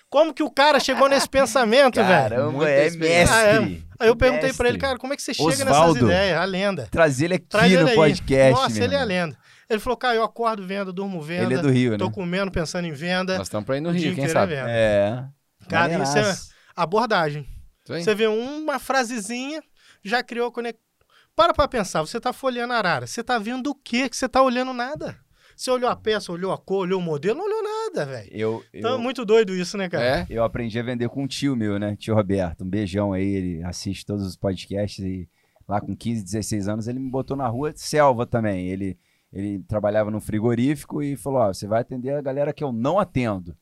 Como que o cara chegou nesse pensamento, velho? Caramba, é mestre. Aí eu perguntei pra ele, cara, como é que você chega nessas Osvaldo. ideias? A lenda. Trazer ele aqui Traz no ele aí. podcast. Nossa, ele é a lenda. Ele falou, cara, eu acordo venda, durmo venda. Ele é do Rio, Tô né? comendo, pensando em venda. Nós estamos pra ir no Rio, quem é sabe? venda. É. Cara, isso é abordagem. Você vê uma frasezinha, já criou Para pra pensar, você tá folheando a arara. Você tá vendo o quê? Que você tá olhando nada. Você olhou a peça, olhou a cor, olhou o modelo, não olhou nada, velho. Eu, Então é eu, muito doido isso, né, cara? É? eu aprendi a vender com um tio meu, né? Tio Roberto. Um beijão aí. Ele assiste todos os podcasts e lá com 15, 16 anos ele me botou na rua selva também. Ele, ele trabalhava num frigorífico e falou: Ó, você vai atender a galera que eu não atendo.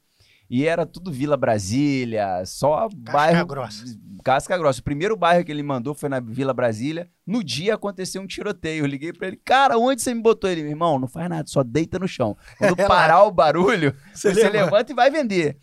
E era tudo Vila Brasília, só bairro. Grossa. Casca Grossa. O primeiro bairro que ele mandou foi na Vila Brasília. No dia aconteceu um tiroteio. Eu liguei pra ele, cara, onde você me botou? Ele, meu irmão, não faz nada, só deita no chão. Quando parar o barulho, Você você, levanta. levanta e vai vender.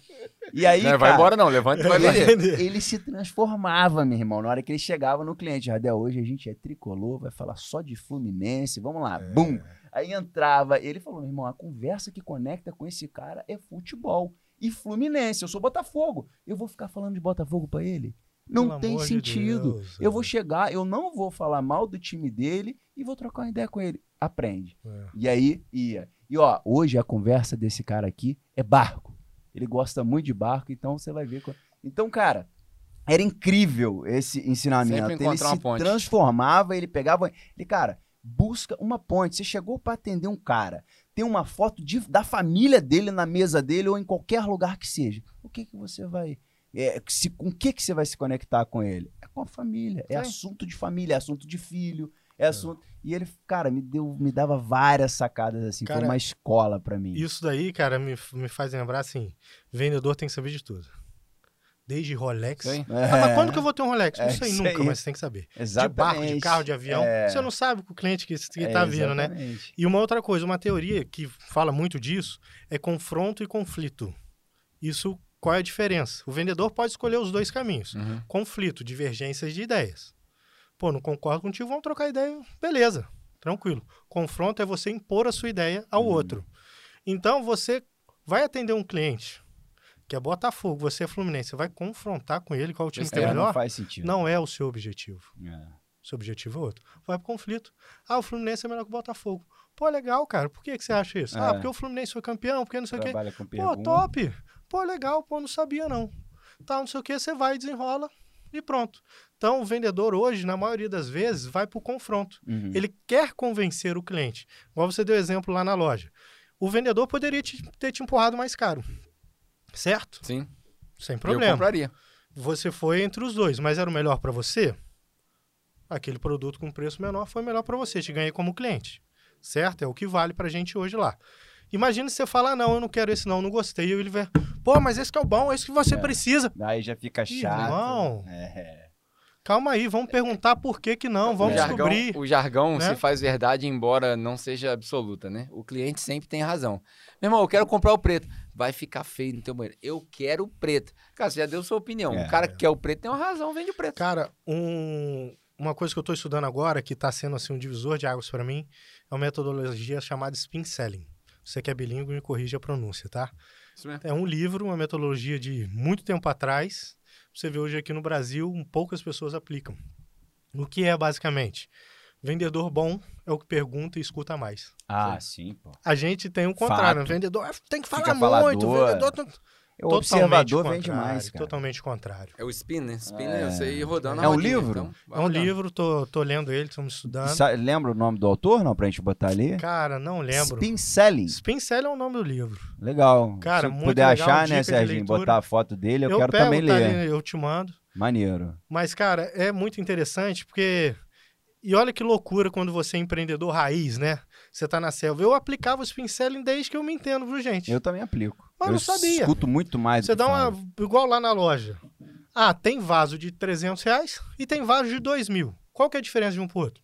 E aí, Não, cara, vai embora não, levanta e vai vender. ele se transformava, meu irmão, na hora que ele chegava no cliente. Jardel, hoje a gente é tricolor, vai falar só de Fluminense, vamos lá, bum. Aí entrava, ele falou, meu irmão, a conversa que conecta com esse cara é futebol. E Fluminense, eu sou Botafogo. Eu vou ficar falando de Botafogo pra ele? Não Pelo tem amor de sentido. Deus, eu é. vou chegar, eu não vou falar mal do time dele e vou trocar uma ideia com ele. Aprende. É. E aí ia. E ó, hoje a conversa desse cara aqui é barco. Ele gosta muito de barco, então você vai ver. Então, cara, era incrível esse ensinamento. Sempre Ele encontrar uma se ponte. transformava, ele pegava. Ele, cara, busca uma ponte. Você chegou para atender um cara, tem uma foto de- da família dele na mesa dele ou em qualquer lugar que seja. O que que você vai. é, se, com o que, que você vai se conectar com ele? É com a família. É Sim. assunto de família, é assunto de filho, é assunto. E ele, cara, me deu, me dava várias sacadas assim. Cara, foi uma escola para mim. Isso daí, cara, me, me faz lembrar assim: vendedor tem que saber de tudo. Desde Rolex. Sim. Ah, mas quando que eu vou ter um Rolex? Não É sei nunca, aí. mas você tem que saber. Exatamente. De barco, de carro, de avião. É. Você não sabe com o cliente que, que É, tá vindo, né? exatamente. E uma outra coisa, uma teoria que fala muito disso é confronto e conflito. Isso, qual é a diferença? O vendedor pode escolher os dois caminhos. Uhum. Conflito, divergências de ideias. Pô, não concordo contigo, vamos trocar ideia. Beleza, tranquilo. Confronto é você impor a sua ideia ao Uhum. outro. Então, você vai atender um cliente que é Botafogo, você é Fluminense, você vai confrontar com ele qual o time que é É, não melhor? faz sentido. Não é o seu objetivo. É. Seu objetivo é outro. Vai pro conflito. Ah, o Fluminense é melhor que o Botafogo. Pô, legal, cara. Por que, que você acha isso? Ah, É. porque o Fluminense foi campeão, porque não sei o quê. Pô, top. Pô, legal. Pô, não sabia não. Tá, não sei o que, você vai, desenrola e pronto. Então, o vendedor hoje, na maioria das vezes, vai pro confronto. Uhum. Ele quer convencer o cliente. Igual você deu exemplo lá na loja. O vendedor poderia te- ter te empurrado mais caro. Certo? Sim. Sem Eu problema. compraria. Você foi entre os dois, mas era o melhor para você? Aquele produto com preço menor foi melhor para você, te ganhei como cliente. Certo? É o que vale pra gente hoje lá. Imagina se você falar, ah, não, eu não quero esse não, não gostei. E ele vai, pô, mas esse que é o bom, esse que você É. precisa. Aí já fica chato. Irmão. É. Calma aí, vamos perguntar por que que não, vamos o jargão, descobrir. o jargão né? se faz verdade, embora não seja absoluta, né? O cliente sempre tem razão. Meu irmão, eu quero comprar o preto. Vai ficar feio no teu banheiro. Eu quero o preto. Cara, você já deu sua opinião. É. o cara que quer o preto tem uma razão, vende o preto. Cara, um- uma coisa que eu estou estudando agora, que está sendo assim um divisor de águas para mim, é uma metodologia chamada spin selling. Você que é bilíngue, me corrige a pronúncia, tá? Isso mesmo. É um livro, uma metodologia de muito tempo atrás. Você vê hoje aqui no Brasil, poucas pessoas aplicam. O que é basicamente? Vendedor bom é o que pergunta e escuta mais. Ah, sim, pô. A gente tem um contrário. Fato. O vendedor tem que Fica falar muito. O falador. vendedor tem- O totalmente observador vende contrário, mais, cara. Totalmente contrário. É o spin, né? Spin É. é eu sei ir rodando É um rodinha, livro? então É um rodando. livro, tô, tô lendo ele, estamos estudando. sa- lembra o nome do autor, não, pra gente botar ali? Cara, não lembro. Spin Selling. Spin Selling é o nome do livro. Legal. Cara, Se muito puder legal, achar, né, Serginho, botar a foto dele, eu, eu quero pego, também tá ler. ali, eu te mando. Maneiro. Mas, cara, é muito interessante porque. E olha que loucura quando você é empreendedor raiz, né? Você tá na selva. Eu aplicava o spin selling desde que eu me entendo, viu, gente? Eu também aplico. Mas eu não sabia. escuto muito mais Você dá uma. falo. Igual lá na loja. Ah, tem vaso de 300 reais e tem vaso de 2 mil. Qual que é a diferença de um pro outro?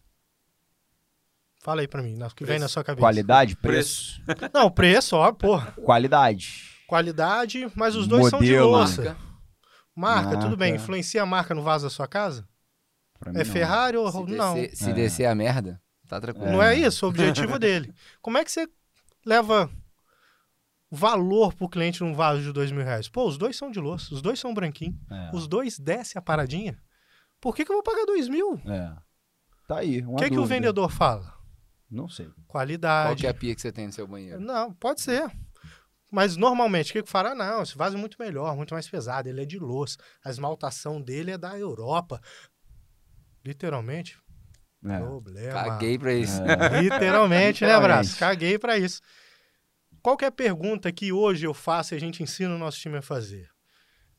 Fala aí pra mim, na- que vem Preço. na sua cabeça. Qualidade, preço. Não, preço, ó, porra. Qualidade. Qualidade, mas os dois são de Modelo. louça. Marca. Marca, tudo bem. Influencia a marca no vaso da sua casa? Pra mim, É não. Ferrari ou. Se, não. descer, se É. descer a merda, tá tranquilo. Não é isso o objetivo dele. Como é que você leva valor pro cliente num vaso de dois mil reais? Pô, os dois são de louça, os dois são branquinhos, É. os dois desce a paradinha. Por que, que eu vou pagar dois mil? O É. Tá aí, uma que, que o vendedor fala? Não sei. Qual Qualidade. que é a pia que você tem no seu banheiro? Não, pode ser. Mas normalmente, o que que fala? Não, esse vaso é muito melhor, muito mais pesado, ele é de louça. A esmaltação dele é da Europa. Literalmente, É. problema. Caguei pra isso. É. Literalmente, né, Literalmente. Braço? Caguei pra isso. Qual é a pergunta que hoje eu faço e a gente ensina o nosso time a fazer?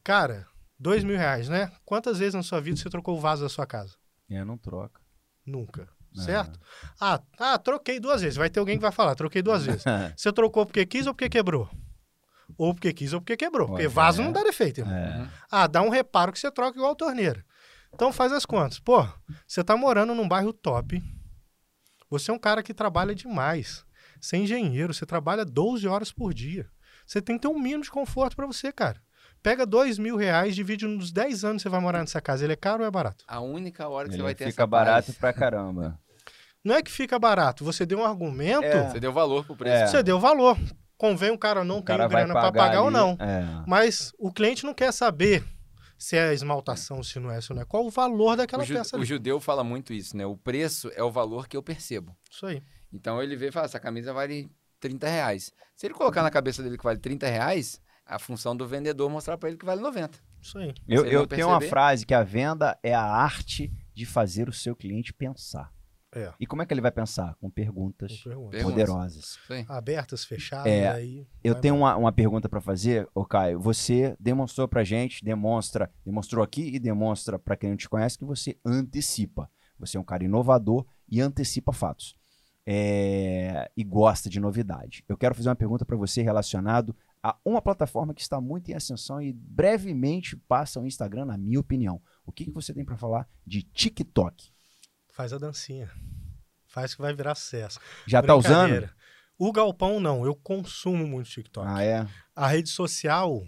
Cara, dois mil reais, né? Quantas vezes na sua vida você trocou o vaso da sua casa? É, não troca. Nunca. É. Certo? Ah, ah, troquei duas vezes. Vai ter alguém que vai falar, troquei duas vezes. Você trocou porque quis ou porque quebrou? Ou porque quis ou porque quebrou. Porque vaso é. não dá defeito, irmão. É. Ah, dá um reparo que você troca igual a torneira. Então faz as contas. Pô, você tá morando num bairro top. Você é um cara que trabalha demais. Você é engenheiro, você trabalha 12 horas por dia. Você tem que ter um mínimo de conforto pra você, cara. Pega dois mil reais, divide nos 10 anos que você vai morar nessa casa. Ele é caro ou é barato? A única hora que Ele você vai ter fica essa barato paz, pra caramba. Não é que fica barato. Você deu um argumento, É. Você deu valor pro preço. É. você deu valor. Convém o cara não O ter grana pra pagar pagar ou ali, não. É. Mas o cliente não quer saber se é esmaltação, se não é, se não é. Qual o valor daquela O, ju- peça o ali. judeu fala muito isso, né? O preço é o valor que eu percebo. Isso aí. Então ele vê e fala, essa camisa vale 30 reais. Se ele colocar na cabeça dele que vale 30 reais, a função do vendedor é mostrar pra ele que vale 90. Isso aí. Eu, eu tenho uma frase que a venda é a arte de fazer o seu cliente pensar. É. E como é que ele vai pensar? Com perguntas Pergunta. Perguntas. poderosas. Abertas, fechadas, É, aí. Eu tenho uma, uma pergunta pra fazer, ô Caio. Você demonstrou pra gente, demonstra, demonstrou aqui e demonstra pra quem não te conhece que você antecipa. Você é um cara inovador e antecipa fatos. É, e gosta de novidade. Eu quero fazer uma pergunta pra você relacionado a uma plataforma que está muito em ascensão e brevemente passa o Instagram, na minha opinião. O que, que você tem pra falar de TikTok? Faz a dancinha. Faz que vai virar sucesso. Já tá usando? O galpão não, eu consumo muito TikTok. Ah, é? A rede social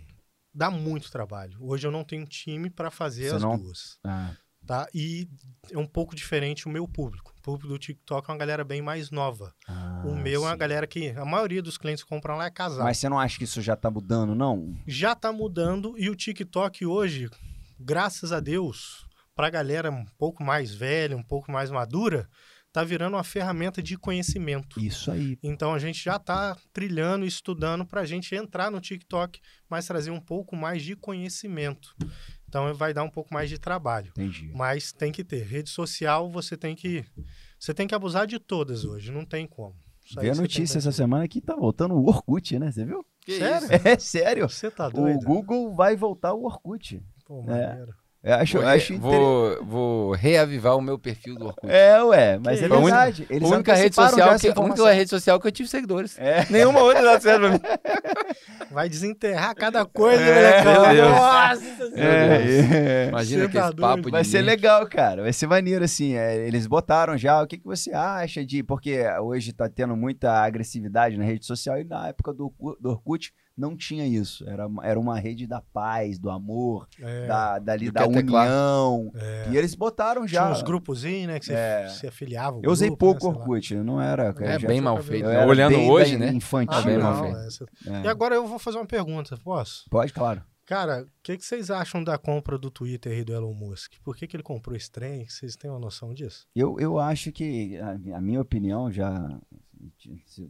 dá muito trabalho. Hoje eu não tenho time para fazer Você as não- duas, Ah, tá? E é um pouco diferente o meu público. O público do TikTok é uma galera bem mais nova. ah, o meu é uma sim. galera que a maioria dos clientes que compram lá é casal. Mas você não acha que isso já tá mudando, não? já tá mudando e o TikTok hoje, graças a Deus, pra galera um pouco mais velha, um pouco mais madura, tá virando uma ferramenta de conhecimento. Isso aí. Então a gente já tá trilhando e estudando pra gente entrar no TikTok, mas trazer um pouco mais de conhecimento. Então vai dar um pouco mais de trabalho. Entendi. Mas tem que ter. Rede social, você tem que. Você tem que abusar de todas hoje, não tem como. Isso aí Vi a notícia essa semana que tá voltando o Orkut, né? Você viu? Que Sério? isso? É sério. Você tá O doido? Google vai voltar o Orkut. Pô, maneiro. Eu acho, Vou, acho inter- vou, vou reavivar o meu perfil do Orkut. É, ué, mas Que é isso? verdade. a Eles única rede social que, a única rede social que eu tive seguidores. É. Nenhuma outra dá certo pra mim. Vai desenterrar cada coisa, É, molecão. Nossa Senhora. É, é. Imagina que esse papo Vai ser legal, cara. Vai ser maneiro, assim. é, eles botaram já. O que, que você acha de. Porque hoje tá tendo muita agressividade na rede social e na época do, do Orkut não tinha isso. Era, uma- era uma rede da paz, do amor, É, da, dali, Do da teclar. união. é. E eles botaram já. Tinha uns grupozinhos, né? Que você É. se afiliava. Eu usei grupo, né, pouco lá. Orkut, não era. É já- bem mal feito. né? Olhando bem hoje, né? Infantil. Ah, bem mal não, feito. essa- É. E agora eu vou fazer uma pergunta, posso? Pode, claro. Cara, o que, que vocês acham da compra do Twitter aí do Elon Musk? Por que, que ele comprou esse trem? Vocês têm uma noção disso? Eu, eu acho que, a, a minha opinião, já.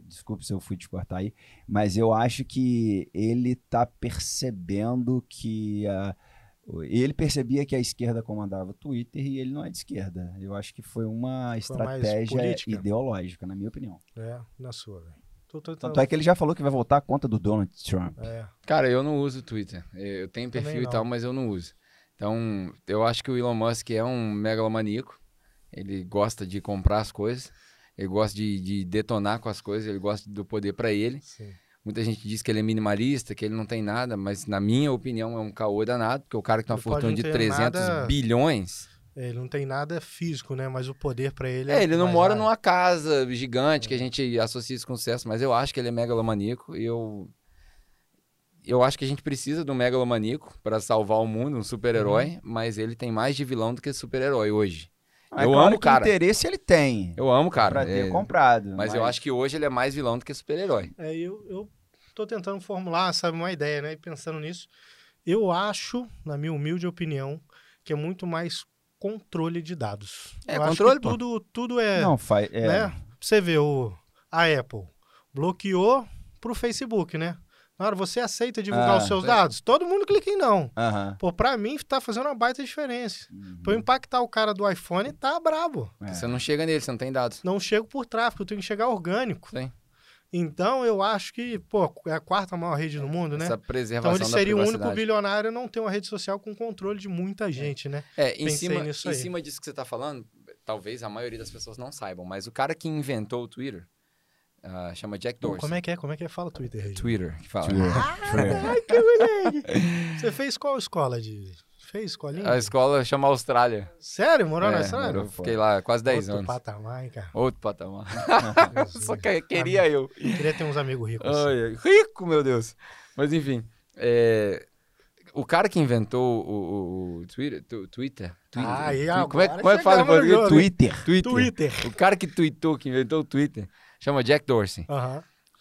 Desculpe se eu fui te cortar aí, mas eu acho que ele tá percebendo que. a- ele percebia que a esquerda comandava o Twitter e ele não é de esquerda. Eu acho que foi uma Foi estratégia ideológica, na minha opinião. É, na sua, velho. Tô- tô- tô- Tanto é que ele já falou que vai voltar à conta do Donald Trump. É, Cara, eu não uso o Twitter. Eu tenho perfil e tal, mas eu não uso. Então, eu acho que o Elon Musk é um megalomaníaco. Ele gosta de comprar as coisas. Ele gosta de, de detonar com as coisas. Ele gosta do poder pra ele. sim. Muita gente diz que ele é minimalista, que ele não tem nada, mas na minha opinião é um caô danado, porque o cara que tem uma fortuna de ter 300 nada- bilhões. É, Ele não tem nada físico, né? Mas o poder pra ele É, ele não mora vale. numa casa gigante que a gente associa isso com sucesso, mas eu acho que ele é megalomaníaco e eu. Eu acho que a gente precisa de um megalomaníaco para salvar o mundo, um super-herói, mas ele tem mais de vilão do que super-herói hoje. Eu claro amo o que cara. interesse ele tem. Eu amo, cara. pra ter é, comprado. mas, eu acho que hoje ele é mais vilão do que super-herói. É, eu, eu tô tentando formular, sabe, uma ideia, né? E pensando nisso, eu acho, na minha humilde opinião, que é muito mais controle de dados. É, eu acho controle, que pô. tudo, tudo é, Não, faz. É, né? Você vê, o, a Apple bloqueou pro Facebook, né? Na hora você aceita divulgar Ah, os seus dados, todo mundo clica em não. Aham. Pô, pra mim tá fazendo uma baita diferença. Uhum. Pra eu impactar o cara do iPhone, tá brabo. É. Você não chega nele, você não tem dados. Não chego por tráfego, eu tenho que chegar orgânico. Sim. Então eu acho que, pô, é a quarta maior rede do mundo, né? Essa Então preservação ele da seria o único bilionário a não ter uma rede social com controle de muita gente, né? É, em, Pensei cima, nisso em cima disso que você tá falando, talvez a maioria das pessoas não saibam, mas o cara que inventou o Twitter ah, chama Jack Dorsey. como é que é? Como é que é? Fala Twitter, Regi. Twitter, que fala. Ai, que moleque! Você fez qual escola de... Fez escolinha? A escola chama Austrália. Sério? Morou na É, Austrália? eu fiquei lá quase 10 Outro anos. patamar, hein, cara? Outro patamar. Só que queria eu. Queria ter uns amigos ricos. Ai, rico, meu Deus. Mas enfim, é, o cara que inventou o, o- o Twitter, tu- Twitter, Twitter, Ah, e como é, agora como é que fala em português? jogo. Twitter. Twitter. Twitter. O cara que tweetou, que inventou o Twitter, chama Jack Dorsey.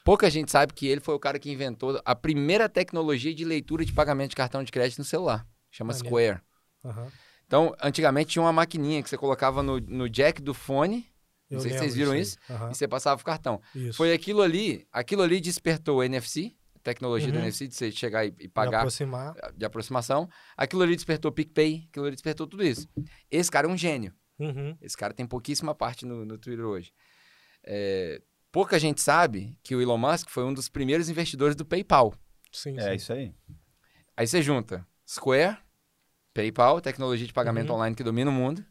Pouca gente sabe que ele foi o cara que inventou a primeira tecnologia de leitura de pagamento de cartão de crédito no celular. Chama. Square. Aham. Então, antigamente tinha uma maquininha que você colocava no, no jack do fone Eu Não sei se vocês viram aí. isso. Aham. e você passava o cartão. Isso. Foi aquilo ali, aquilo ali despertou o NFC, a tecnologia do Uhum. NFC de você chegar e, e pagar aproximar. de aproximação. Aquilo ali despertou o PicPay, aquilo ali despertou tudo isso. Esse cara é um gênio. Uhum. Esse cara tem pouquíssima parte no, no Twitter hoje. É, pouca gente sabe que o Elon Musk foi um dos primeiros investidores do PayPal. Sim, É sim. isso aí. Aí você junta Square, PayPal, tecnologia de pagamento Uhum. online que domina o mundo,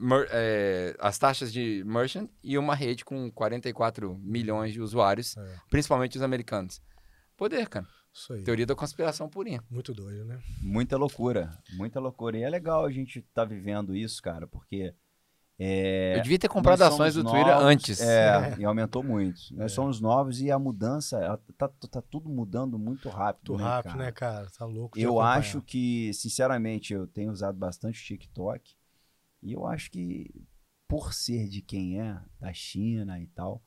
mer- é, as taxas de merchant e uma rede com 44 milhões de usuários, É. principalmente os americanos. Poder, cara. Isso aí. Teoria da conspiração purinha. Muito doido, né? Muita loucura. Muita loucura. E é legal a gente estar vivendo isso, cara, porque. É, Eu devia ter comprado ações do somos Twitter novos, antes. É, e aumentou muito. Nós É. somos novos e a mudança, tá, tá tudo mudando muito rápido. Muito né, rápido, cara? né, cara? Tá louco. Eu acompanhar. acho que, sinceramente, eu tenho usado bastante o TikTok. E eu acho que, por ser de quem é, da China e tal,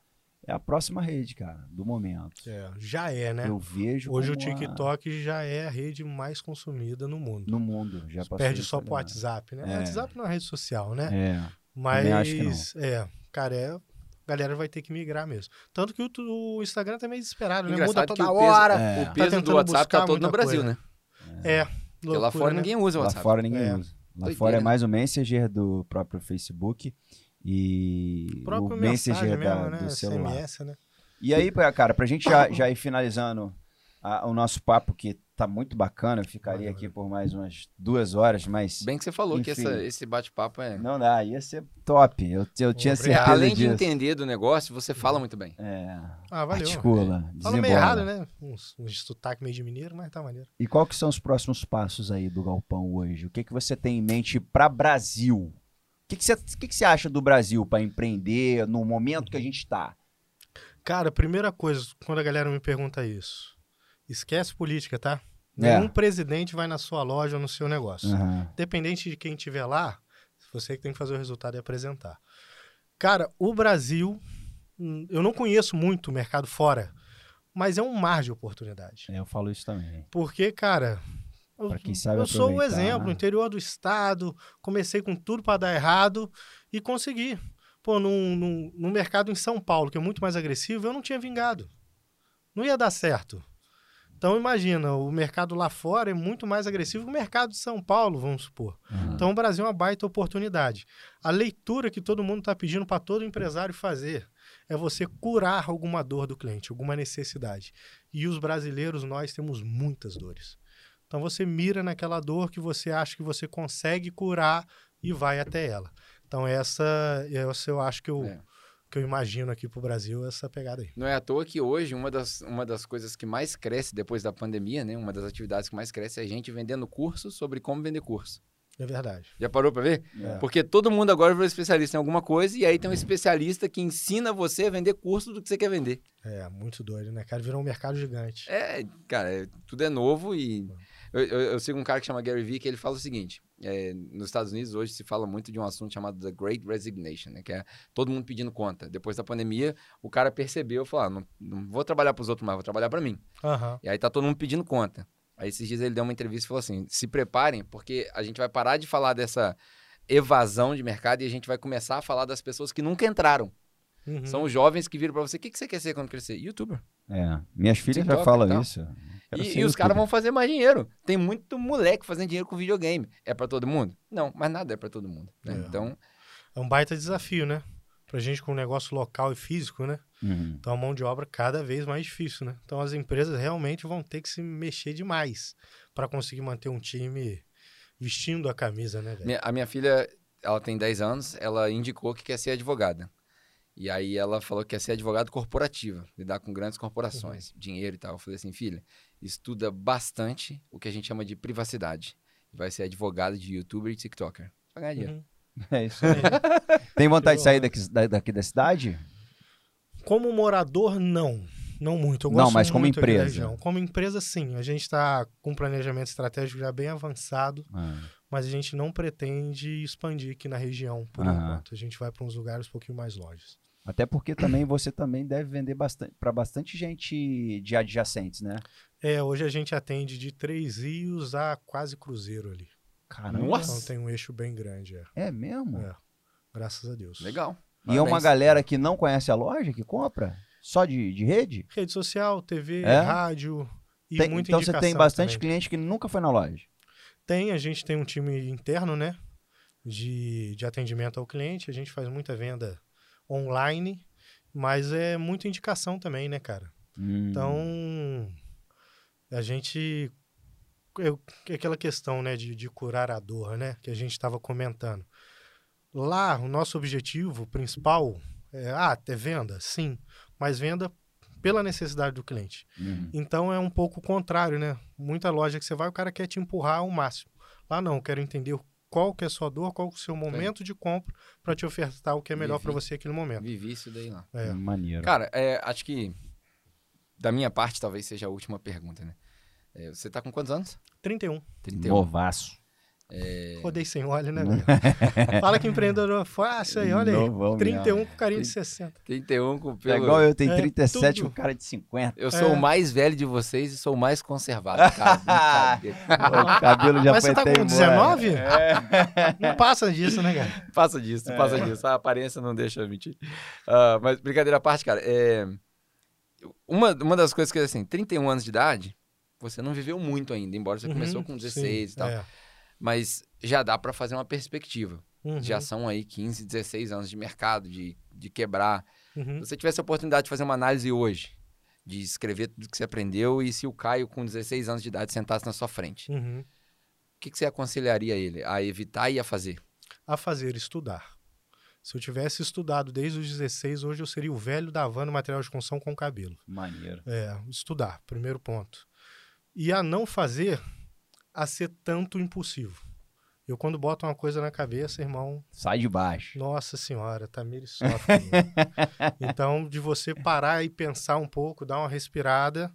é a próxima rede, cara, do momento. É, já é, né? Eu vejo. Hoje o como a- TikTok já é a rede mais consumida no mundo. No mundo. Já passou Perde só pro? WhatsApp, né? É. O WhatsApp não é uma rede social, né? É. Mas, acho que é, cara, é, a galera vai ter que migrar mesmo. Tanto que o, o Instagram tá meio desesperado, né? Muda Engraçado que toda o peso- hora. É. O peso do tentando WhatsApp tá buscar todo no muita Brasil, coisa. né? É, Porque lá loucura, fora né? ninguém usa o Lá WhatsApp. fora ninguém É. usa. Lá Doideira, fora é né? mais o Messenger do próprio Facebook e O o, próprio Messenger mensagem da- mesmo, né? do celular. SMS, né? E aí, pra- cara, pra gente já, já ir finalizando a- o nosso papo que tá muito bacana. Eu ficaria Valeu, aqui por mais umas duas horas, mas Bem que você falou que Enfim. essa- esse bate-papo é. não dá. Ia ser top. Eu, eu tinha Obrigado. É, certeza além de disso. entender do negócio, você fala muito bem. É, Ah, valeu. articula, Fala meio errado, né? Uns, uns sotaque meio de mineiro, mas tá maneiro. E qual que são os próximos passos aí do Galpão hoje? O que, que você tem em mente para Brasil? O que, que, você, o que, que você acha do Brasil para empreender no momento que a gente está? Cara, a primeira coisa, quando a galera me pergunta isso, esquece política, tá? É. Nenhum presidente vai na sua loja ou no seu negócio. Aham. Independente de quem estiver lá, você que tem que fazer o resultado e apresentar. Cara, o Brasil, hum, eu não conheço muito o mercado fora, mas é um mar de oportunidade. É, eu falo isso também. Porque, cara, eu, Pra quem sabe eu sou o exemplo, né? interior do estado, comecei com tudo para dar errado e consegui. Pô, num, num, num mercado em São Paulo, que é muito mais agressivo, eu não tinha vingado. Não ia dar certo. Então, imagina, o mercado lá fora é muito mais agressivo que o mercado de São Paulo, vamos supor. Aham. Então, o Brasil é uma baita oportunidade. A leitura que todo mundo está pedindo para todo empresário fazer é você curar alguma dor do cliente, alguma necessidade. E os brasileiros, nós temos muitas dores. Então, você mira naquela dor que você acha que você consegue curar e vai até ela. Então, essa, essa eu acho que eu, É. que eu imagino aqui para o Brasil, essa pegada aí. Não é à toa que hoje uma das, uma das coisas que mais cresce depois da pandemia, né? Uma das atividades que mais cresce é a gente vendendo curso sobre como vender curso. É verdade. Já parou pra ver? É. Porque todo mundo agora virou especialista em alguma coisa e aí tem um especialista que ensina você a vender curso do que você quer vender. É, muito doido, né? Cara, virou um mercado gigante. É, cara, é- tudo é novo e. Eu, eu- eu sigo um cara que chama Gary Vee que ele fala o seguinte: é, nos Estados Unidos hoje se fala muito de um assunto chamado The Great Resignation, né? Que é todo mundo pedindo conta. Depois da pandemia, o cara percebeu e falou: ah, não, não vou trabalhar pros outros mais, vou trabalhar pra mim. Aham. E aí tá todo mundo pedindo conta. Aí esses dias ele deu uma entrevista e falou assim: se preparem, porque a gente vai parar de falar dessa evasão de mercado e a gente vai começar a falar das pessoas que nunca entraram. Uhum. São os jovens que viram pra você: o que, que você quer ser quando crescer? Youtuber. É. Minhas filhas já TikTok falam e tal. isso. E, e os caras youtuber. vão fazer mais dinheiro. Tem muito moleque fazendo dinheiro com videogame. É pra todo mundo? Não, mas nada é pra todo mundo. né? É. Então, É um baita desafio, né? Pra gente com um negócio local e físico, né? Uhum. Então a mão de obra cada vez mais difícil, né? Então as empresas realmente vão ter que se mexer demais para conseguir manter um time vestindo a camisa, né, minha- a minha filha, ela tem 10 anos, ela indicou que quer ser advogada. E aí ela falou que quer ser advogada corporativa, lidar com grandes corporações, dinheiro e tal. Eu falei assim, filha, estuda bastante o que a gente chama de privacidade. Vai ser advogada de youtuber e tiktoker. Vai ganhar dinheiro. Uhum. É isso aí. Tem vontade de sair daqui, da- daqui da cidade? Como morador, não. Não muito. Eu Não, gosto mas como empresa. Como empresa, sim. A gente está com um planejamento estratégico já bem avançado, Ah, mas a gente não pretende expandir aqui na região por enquanto. A gente vai para uns lugares um pouquinho mais longe. Até porque também você também deve vender bastante para bastante gente de adjacentes, né? É, hoje a gente atende de Três Rios a quase Cruzeiro ali. Caramba. Nossa! Então tem um eixo bem grande, é. É mesmo? É. Graças a Deus. Legal. E é uma Parabéns. galera que não conhece a loja que compra? Só de, de rede? Rede social, TV, É? rádio e Tem- muita então você tem bastante também. cliente que nunca foi na loja. Tem, a gente tem um time interno, né? De, de atendimento ao cliente. A gente faz muita venda online, mas é muita indicação também, né, cara? Hum. Então, a gente. eu- é aquela questão, né, de, de curar a dor, né? Que a gente estava comentando. Lá, o nosso objetivo principal é, ah, ter venda? Sim, mas venda pela necessidade do cliente. Hum. Então é um pouco o contrário, né? Muita loja que você vai, o cara quer te empurrar ao máximo. Lá não, eu quero entender qual que é a sua dor, qual que é o seu momento de compra para te ofertar o que é melhor para você naquele momento. Vivi isso daí lá. É. Maneiro. Cara, é, acho que da minha parte talvez seja a última pergunta, né? É, você tá com quantos anos? 31. 31. Novaço. Rodei sem óleo, né? Fala que empreendedor é fácil aí, olha aí. Novão 31 mesmo. com carinho de 60. 31 com É pelo... igual eu, tenho É, 37 tudo. com cara de 50. Eu sou É. o mais velho de vocês e sou o mais conservado, cara. O cabelo já Mas foi você tá com embora. 19? Não passa disso, né, cara? passa disso, passa disso. A aparência não deixa mentir. Ah, mas brincadeira à parte, cara. É... Uma, uma das coisas que, assim, 31 anos de idade, você não viveu muito ainda, embora você começou Uhum, com 16 sim, e tal. é. Mas já dá pra fazer uma perspectiva. Uhum, Já são aí 15, 16 anos de mercado, de, de quebrar. uhum. Se você tivesse a oportunidade de fazer uma análise hoje, de escrever tudo que você aprendeu e se o Caio, com 16 anos de idade, sentasse na sua frente, Uhum. o que, que você aconselharia ele? A evitar e a fazer? A fazer, estudar. Se eu tivesse estudado desde os 16, hoje eu seria o velho da van no material de construção com cabelo. Maneiro. É, estudar, primeiro ponto. E a não fazer, a ser tanto impulsivo. Eu, quando boto uma coisa na cabeça, irmão, Sai de baixo. nossa senhora, Tamir sofre. comigo. então, de você parar e pensar um pouco, dar uma respirada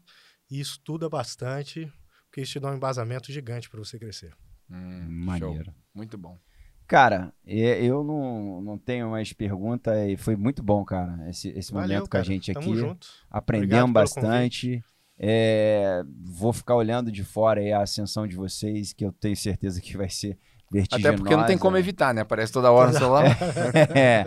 e estuda bastante, porque isso te dá um embasamento gigante para você crescer. Hum, Maneiro. show. Muito bom. Cara, e- eu não, não tenho mais pergunta e foi muito bom, cara, esse, esse Valeu, momento com a cara. gente Tamo aqui. junto. Aprendemos Obrigado pelo bastante. É, vou ficar olhando de fora aí a ascensão de vocês, que eu tenho certeza que vai ser vertiginosa. Até porque não tem como evitar, né? Aparece toda hora no celular. é.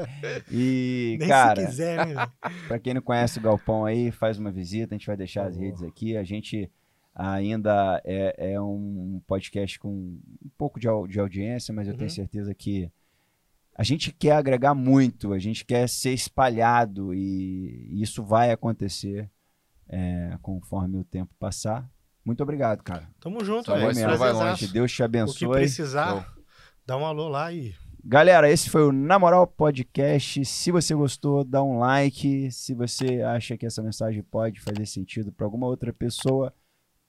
E, Nem cara, se quiser, né? Pra quem não conhece o Galpão aí, faz uma visita, a gente vai deixar as redes aqui. A gente ainda é, é um podcast com um pouco de, de audiência, mas eu tenho Uhum. certeza que a gente quer agregar muito, a gente quer ser espalhado e isso vai acontecer é, conforme o tempo passar. Muito obrigado, cara. Tamo junto, Só velho. vai- vai longe. Deus te O que abençoe. precisar, dá um alô lá e Galera, esse foi o Na Moral Podcast. Se você gostou, dá um like. Se você acha que essa mensagem pode fazer sentido para alguma outra pessoa,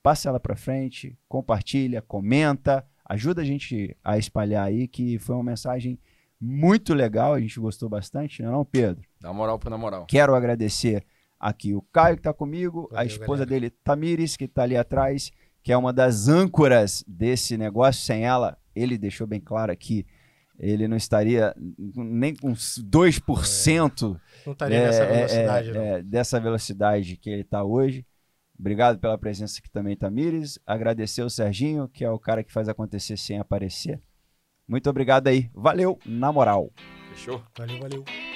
passa ela para frente, compartilha, comenta, ajuda a gente a espalhar aí que foi uma mensagem muito legal, a gente gostou bastante, não é não, Pedro? Dá moral pro na moral. Quero agradecer aqui o Caio que está comigo, a Valeu, esposa galera. dele, Tamires, que está ali atrás, que é uma das âncoras desse negócio. Sem ela, ele deixou bem claro aqui, ele não estaria nem com 2% não estaria nessa é, é, velocidade, é, não. é, dessa velocidade que ele está hoje. Obrigado pela presença aqui também, Tamires. Agradecer o Serginho, que é o cara que faz acontecer sem aparecer. Muito obrigado aí. Valeu, na moral. Fechou? Valeu, valeu.